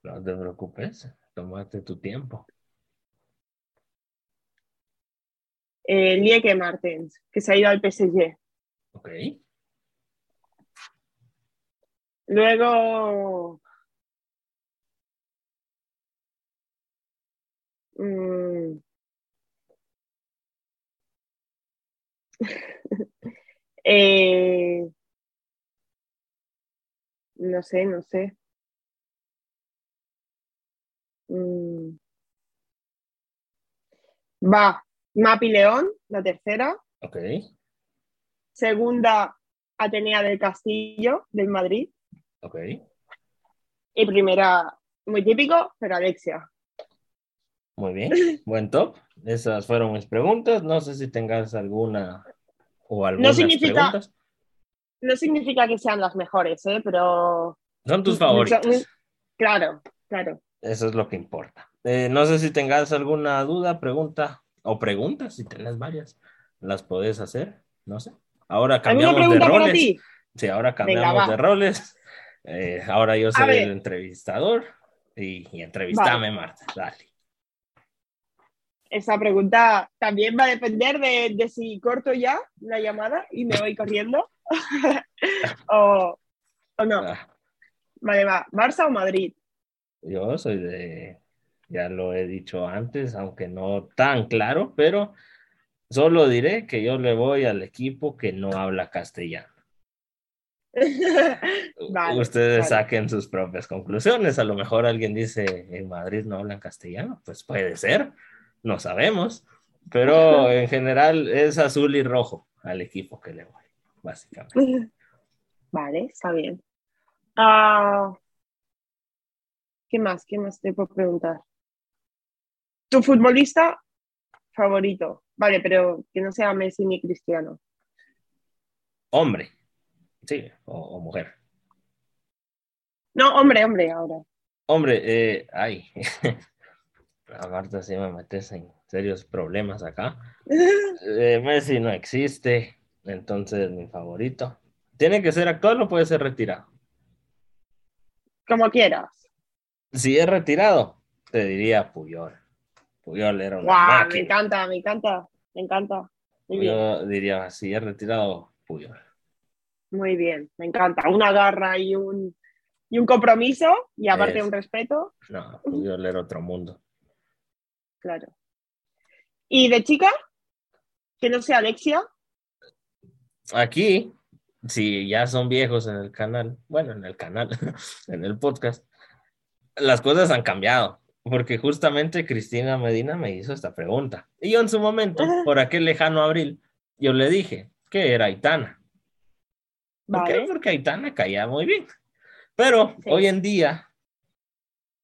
No te preocupes, tómate tu tiempo. Eh, Lieke Martens, que se ha ido al PSG. Ok. Luego. Mmm, Eh, no sé, no sé. Mm. Va, Mapi León, la tercera. Ok. Segunda, Atenea del Castillo, del Madrid. Ok. Y primera, muy típico, pero Alexia. Muy bien. Buen top. Esas fueron mis preguntas. No sé si tengas alguna o algunas significa- preguntas. No significa que sean las mejores, ¿eh? pero Son tus favoritas. claro, claro. Eso es lo que importa. Eh, no sé si tengas alguna duda, pregunta o preguntas, si tenés varias, las podés hacer. No sé. Ahora ¿Alguna cambiamos de roles. ti? Sí, ahora cambiamos de roles. Eh, ahora yo soy ver. el entrevistador y, y entrevistame, Marta. Dale. Esa pregunta también va a depender de, de si corto ya la llamada y me voy corriendo o, o no. Ah, Vale, va. ¿Barça o Madrid? yo soy de, ya lo he dicho antes, aunque no tan claro, pero solo diré que yo le voy al equipo que no habla castellano. Vale, Ustedes vale. saquen sus propias conclusiones. A lo mejor alguien dice, en Madrid no hablan castellano. Pues puede ser, no sabemos. Pero en general es azul y rojo al equipo que le voy, básicamente. Vale, está bien. Ah, ¿Qué más? ¿Qué más te puedo preguntar? ¿Tu futbolista favorito? Vale, pero que no sea Messi ni Cristiano. Hombre, sí, o, o mujer. No, hombre, hombre, ahora. Hombre, eh, ay, a Marta sí me metes en serios problemas acá. Eh, Messi no existe, entonces mi favorito. ¿Tiene que ser actual o puede ser retirado? Como quieras. Si es retirado, te diría Puyol. Puyol era una Guau, me encanta, me encanta, me encanta. Muy bien, Yo diría, si es retirado, Puyol. muy bien, me encanta. Una garra y un, y un compromiso y aparte Eso. un respeto, No, Puyol era otro mundo. Claro. ¿Y de chica? Que no sea Alexia. Aquí, si ya son viejos en el canal, bueno, en el canal, en el podcast, las cosas han cambiado. Porque justamente Cristina Medina me hizo esta pregunta. Y yo en su momento, Ajá. por aquel lejano abril, yo le dije que era Aitana. ¿Por qué? Porque Aitana caía muy bien. Pero Sí. hoy en día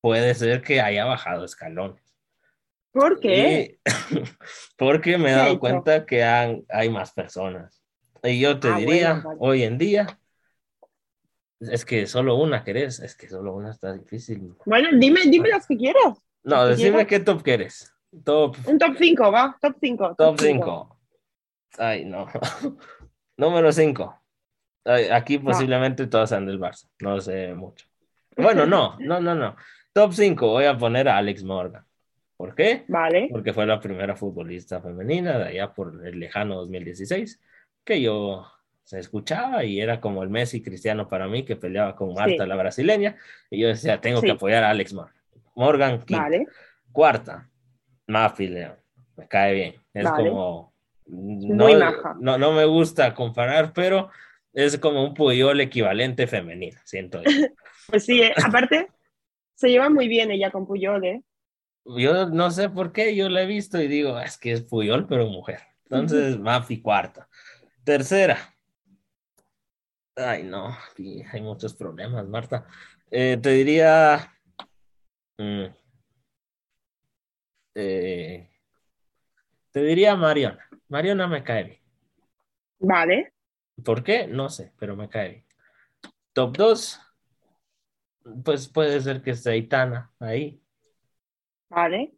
puede ser que haya bajado escalones. ¿Por qué? Y- porque me he ¿Qué ha dado cuenta que han- hay más personas. Y yo te Ah, diría, bueno, vale. hoy en día, es que solo una querés, es que solo una está difícil. Bueno, dime, dime las que quieras. No, ¿Qué decime quieres? qué top quieres. Top, Un top 5, va. Top 5. top 5. Ay, no. Número 5. Aquí posiblemente todas sean del Barça. No sé mucho. Bueno, no, no, no, no. Top 5 voy a poner a Alex Morgan. ¿Por qué? Vale. porque fue la primera futbolista femenina de allá por el lejano 2016 que yo se escuchaba y era como el Messi cristiano para mí que peleaba con Marta Sí. la brasileña y yo decía tengo Sí. que apoyar a Alex Morgan Morgan quinta. Vale. cuarta Mafi León me cae bien es Vale. como no, Muy maja. no, no me gusta comparar pero es como un Puyol equivalente femenino siento yo. Pues sí, eh, aparte, se lleva muy bien ella con Puyol, ¿eh? Yo no sé por qué, yo la he visto y digo, es que es Puyol, pero mujer. Entonces, Mafi cuarta. Tercera. Ay, no, hay muchos problemas, Marta. Eh, te diría. mm, eh, te diría Mariona. Mariona me cae bien. Vale. ¿Por qué? No sé, pero me cae bien. Top 2. Pues puede ser que esté Aitana ahí. Vale.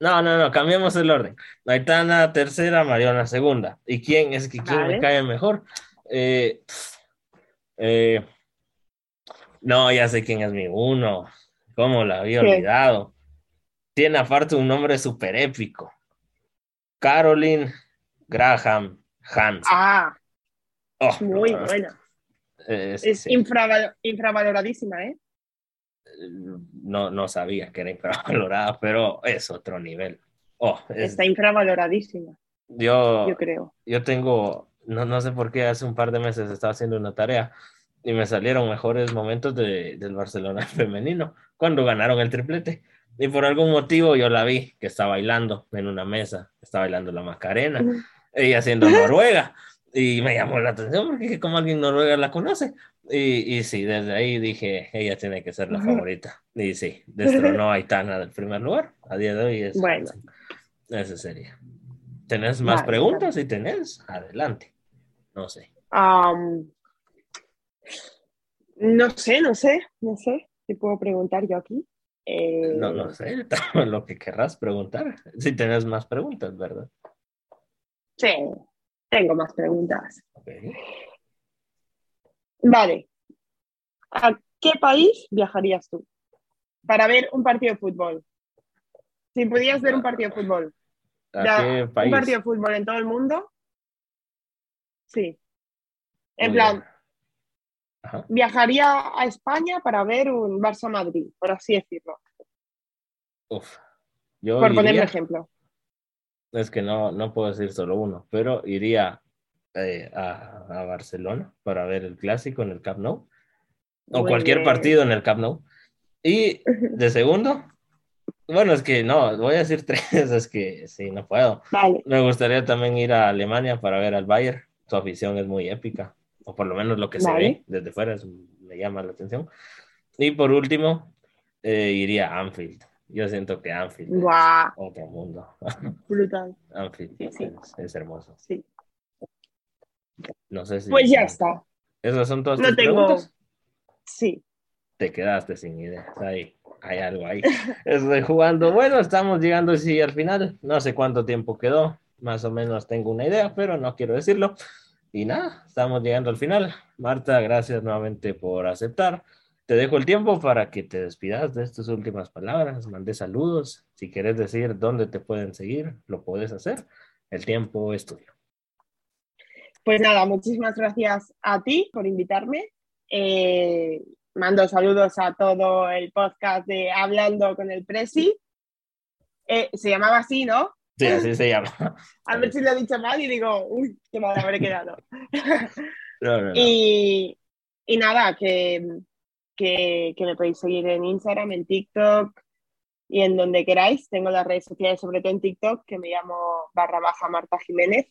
No, no, no, cambiemos el orden. Aitana tercera, Mariona segunda. ¿Y quién es que quién me cae mejor? Eh, eh, no, ya sé quién es mi uno. ¿Cómo la había olvidado? Tiene aparte un nombre súper épico. Caroline Graham Hansen. Ah, Oh, muy no, buena. eh, Es sí, infraval- infravaloradísima, ¿eh? No, no sabía que era infravalorada, pero es otro nivel. Oh, es- Está infravaloradísima, yo, yo creo. yo tengo no, no sé por qué hace un par de meses estaba haciendo una tarea y me salieron mejores momentos de, del Barcelona femenino cuando ganaron el triplete. Y por algún motivo yo la vi que está bailando en una mesa, está bailando la Macarena, ella haciendo Noruega. Y me llamó la atención porque como alguien Noruega la conoce. Y, y sí, desde ahí dije, ella tiene que ser la favorita. Y sí, destronó a Aitana del primer lugar. A día de hoy es... Bueno. Ese sería. ¿Tenés más Vale, preguntas? Si tenés, adelante. No sé. Am, no sé, no sé, no sé. ¿Qué puedo preguntar yo aquí? Eh, No, no sé, lo que querrás preguntar. Si tenés más preguntas, ¿verdad? Sí, tengo más preguntas. Vale. ¿A qué país viajarías tú para ver un partido de fútbol? Si pudieras ver un partido de fútbol, ¿A Ya, qué un partido de fútbol en todo el mundo, sí. En Muy plan. Ajá. viajaría a España para ver un Barça-Madrid, por así decirlo, Uf. Yo por poner un ejemplo. Es que no, no puedo decir solo uno, pero iría eh, a, a Barcelona para ver el clásico en el Camp Nou o Muy cualquier bien. partido en el Camp Nou. Y de segundo, bueno, es que no, voy a decir tres, es que sí, no puedo. Vale, Me gustaría también ir a Alemania para ver al Bayern. Su afición es muy épica, o por lo menos lo que se Vale. ve desde fuera es- me llama la atención. Y por último, eh, iría a Anfield. Yo siento que Anfield guau, es otro mundo. brutal. Anfield Sí, sí. Es, es hermoso. Sí. No sé si. Pues ya está. Esas son todas No tus tengo- preguntas. Sí. Te quedaste sin ideas. Ahí, hay algo ahí. Estoy jugando. Bueno, estamos llegando sí, al final. No sé cuánto tiempo quedó. Más o menos tengo una idea, pero no quiero decirlo. Y nada, estamos llegando al final. Marta, gracias nuevamente por aceptar. Te dejo el tiempo para que te despidas de estas últimas palabras. Mandé saludos. Si quieres decir dónde te pueden seguir, lo puedes hacer. El tiempo es tuyo. Pues nada, muchísimas gracias a ti por invitarme. Eh, mando saludos a todo el podcast de Hablando con el Presi. Eh, se llamaba así, ¿no? Sí, así se llama. A ver si lo he dicho mal y digo, uy, qué mal habré quedado. No, no, no. Y, y nada, que, que, me podéis seguir en Instagram, en TikTok y en donde queráis. Tengo las redes sociales, sobre todo en TikTok, que me llamo barra baja Marta Jiménez,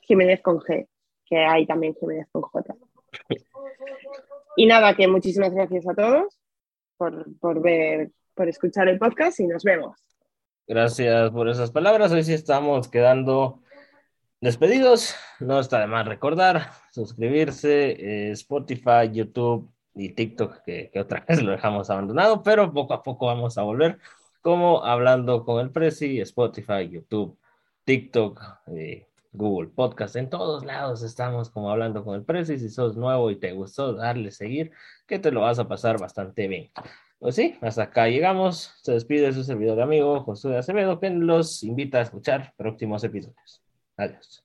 Jiménez con G, que hay también Jiménez con J. Y nada, que muchísimas gracias a todos por, por ver, por escuchar el podcast y nos vemos. Gracias por esas palabras. Hoy sí estamos quedando despedidos. No está de más recordar, suscribirse, eh, Spotify, YouTube y TikTok, que, otra vez lo dejamos abandonado, pero poco a poco vamos a volver, como hablando con el Prezi, Spotify, YouTube, TikTok, eh, Google Podcast, en todos lados estamos como hablando con el Prezi. Si sos nuevo y te gustó darle seguir, que te lo vas a pasar bastante bien. Pues sí, hasta acá llegamos. Se despide su servidor amigo Josué Acevedo, que los invita a escuchar próximos episodios. Adiós.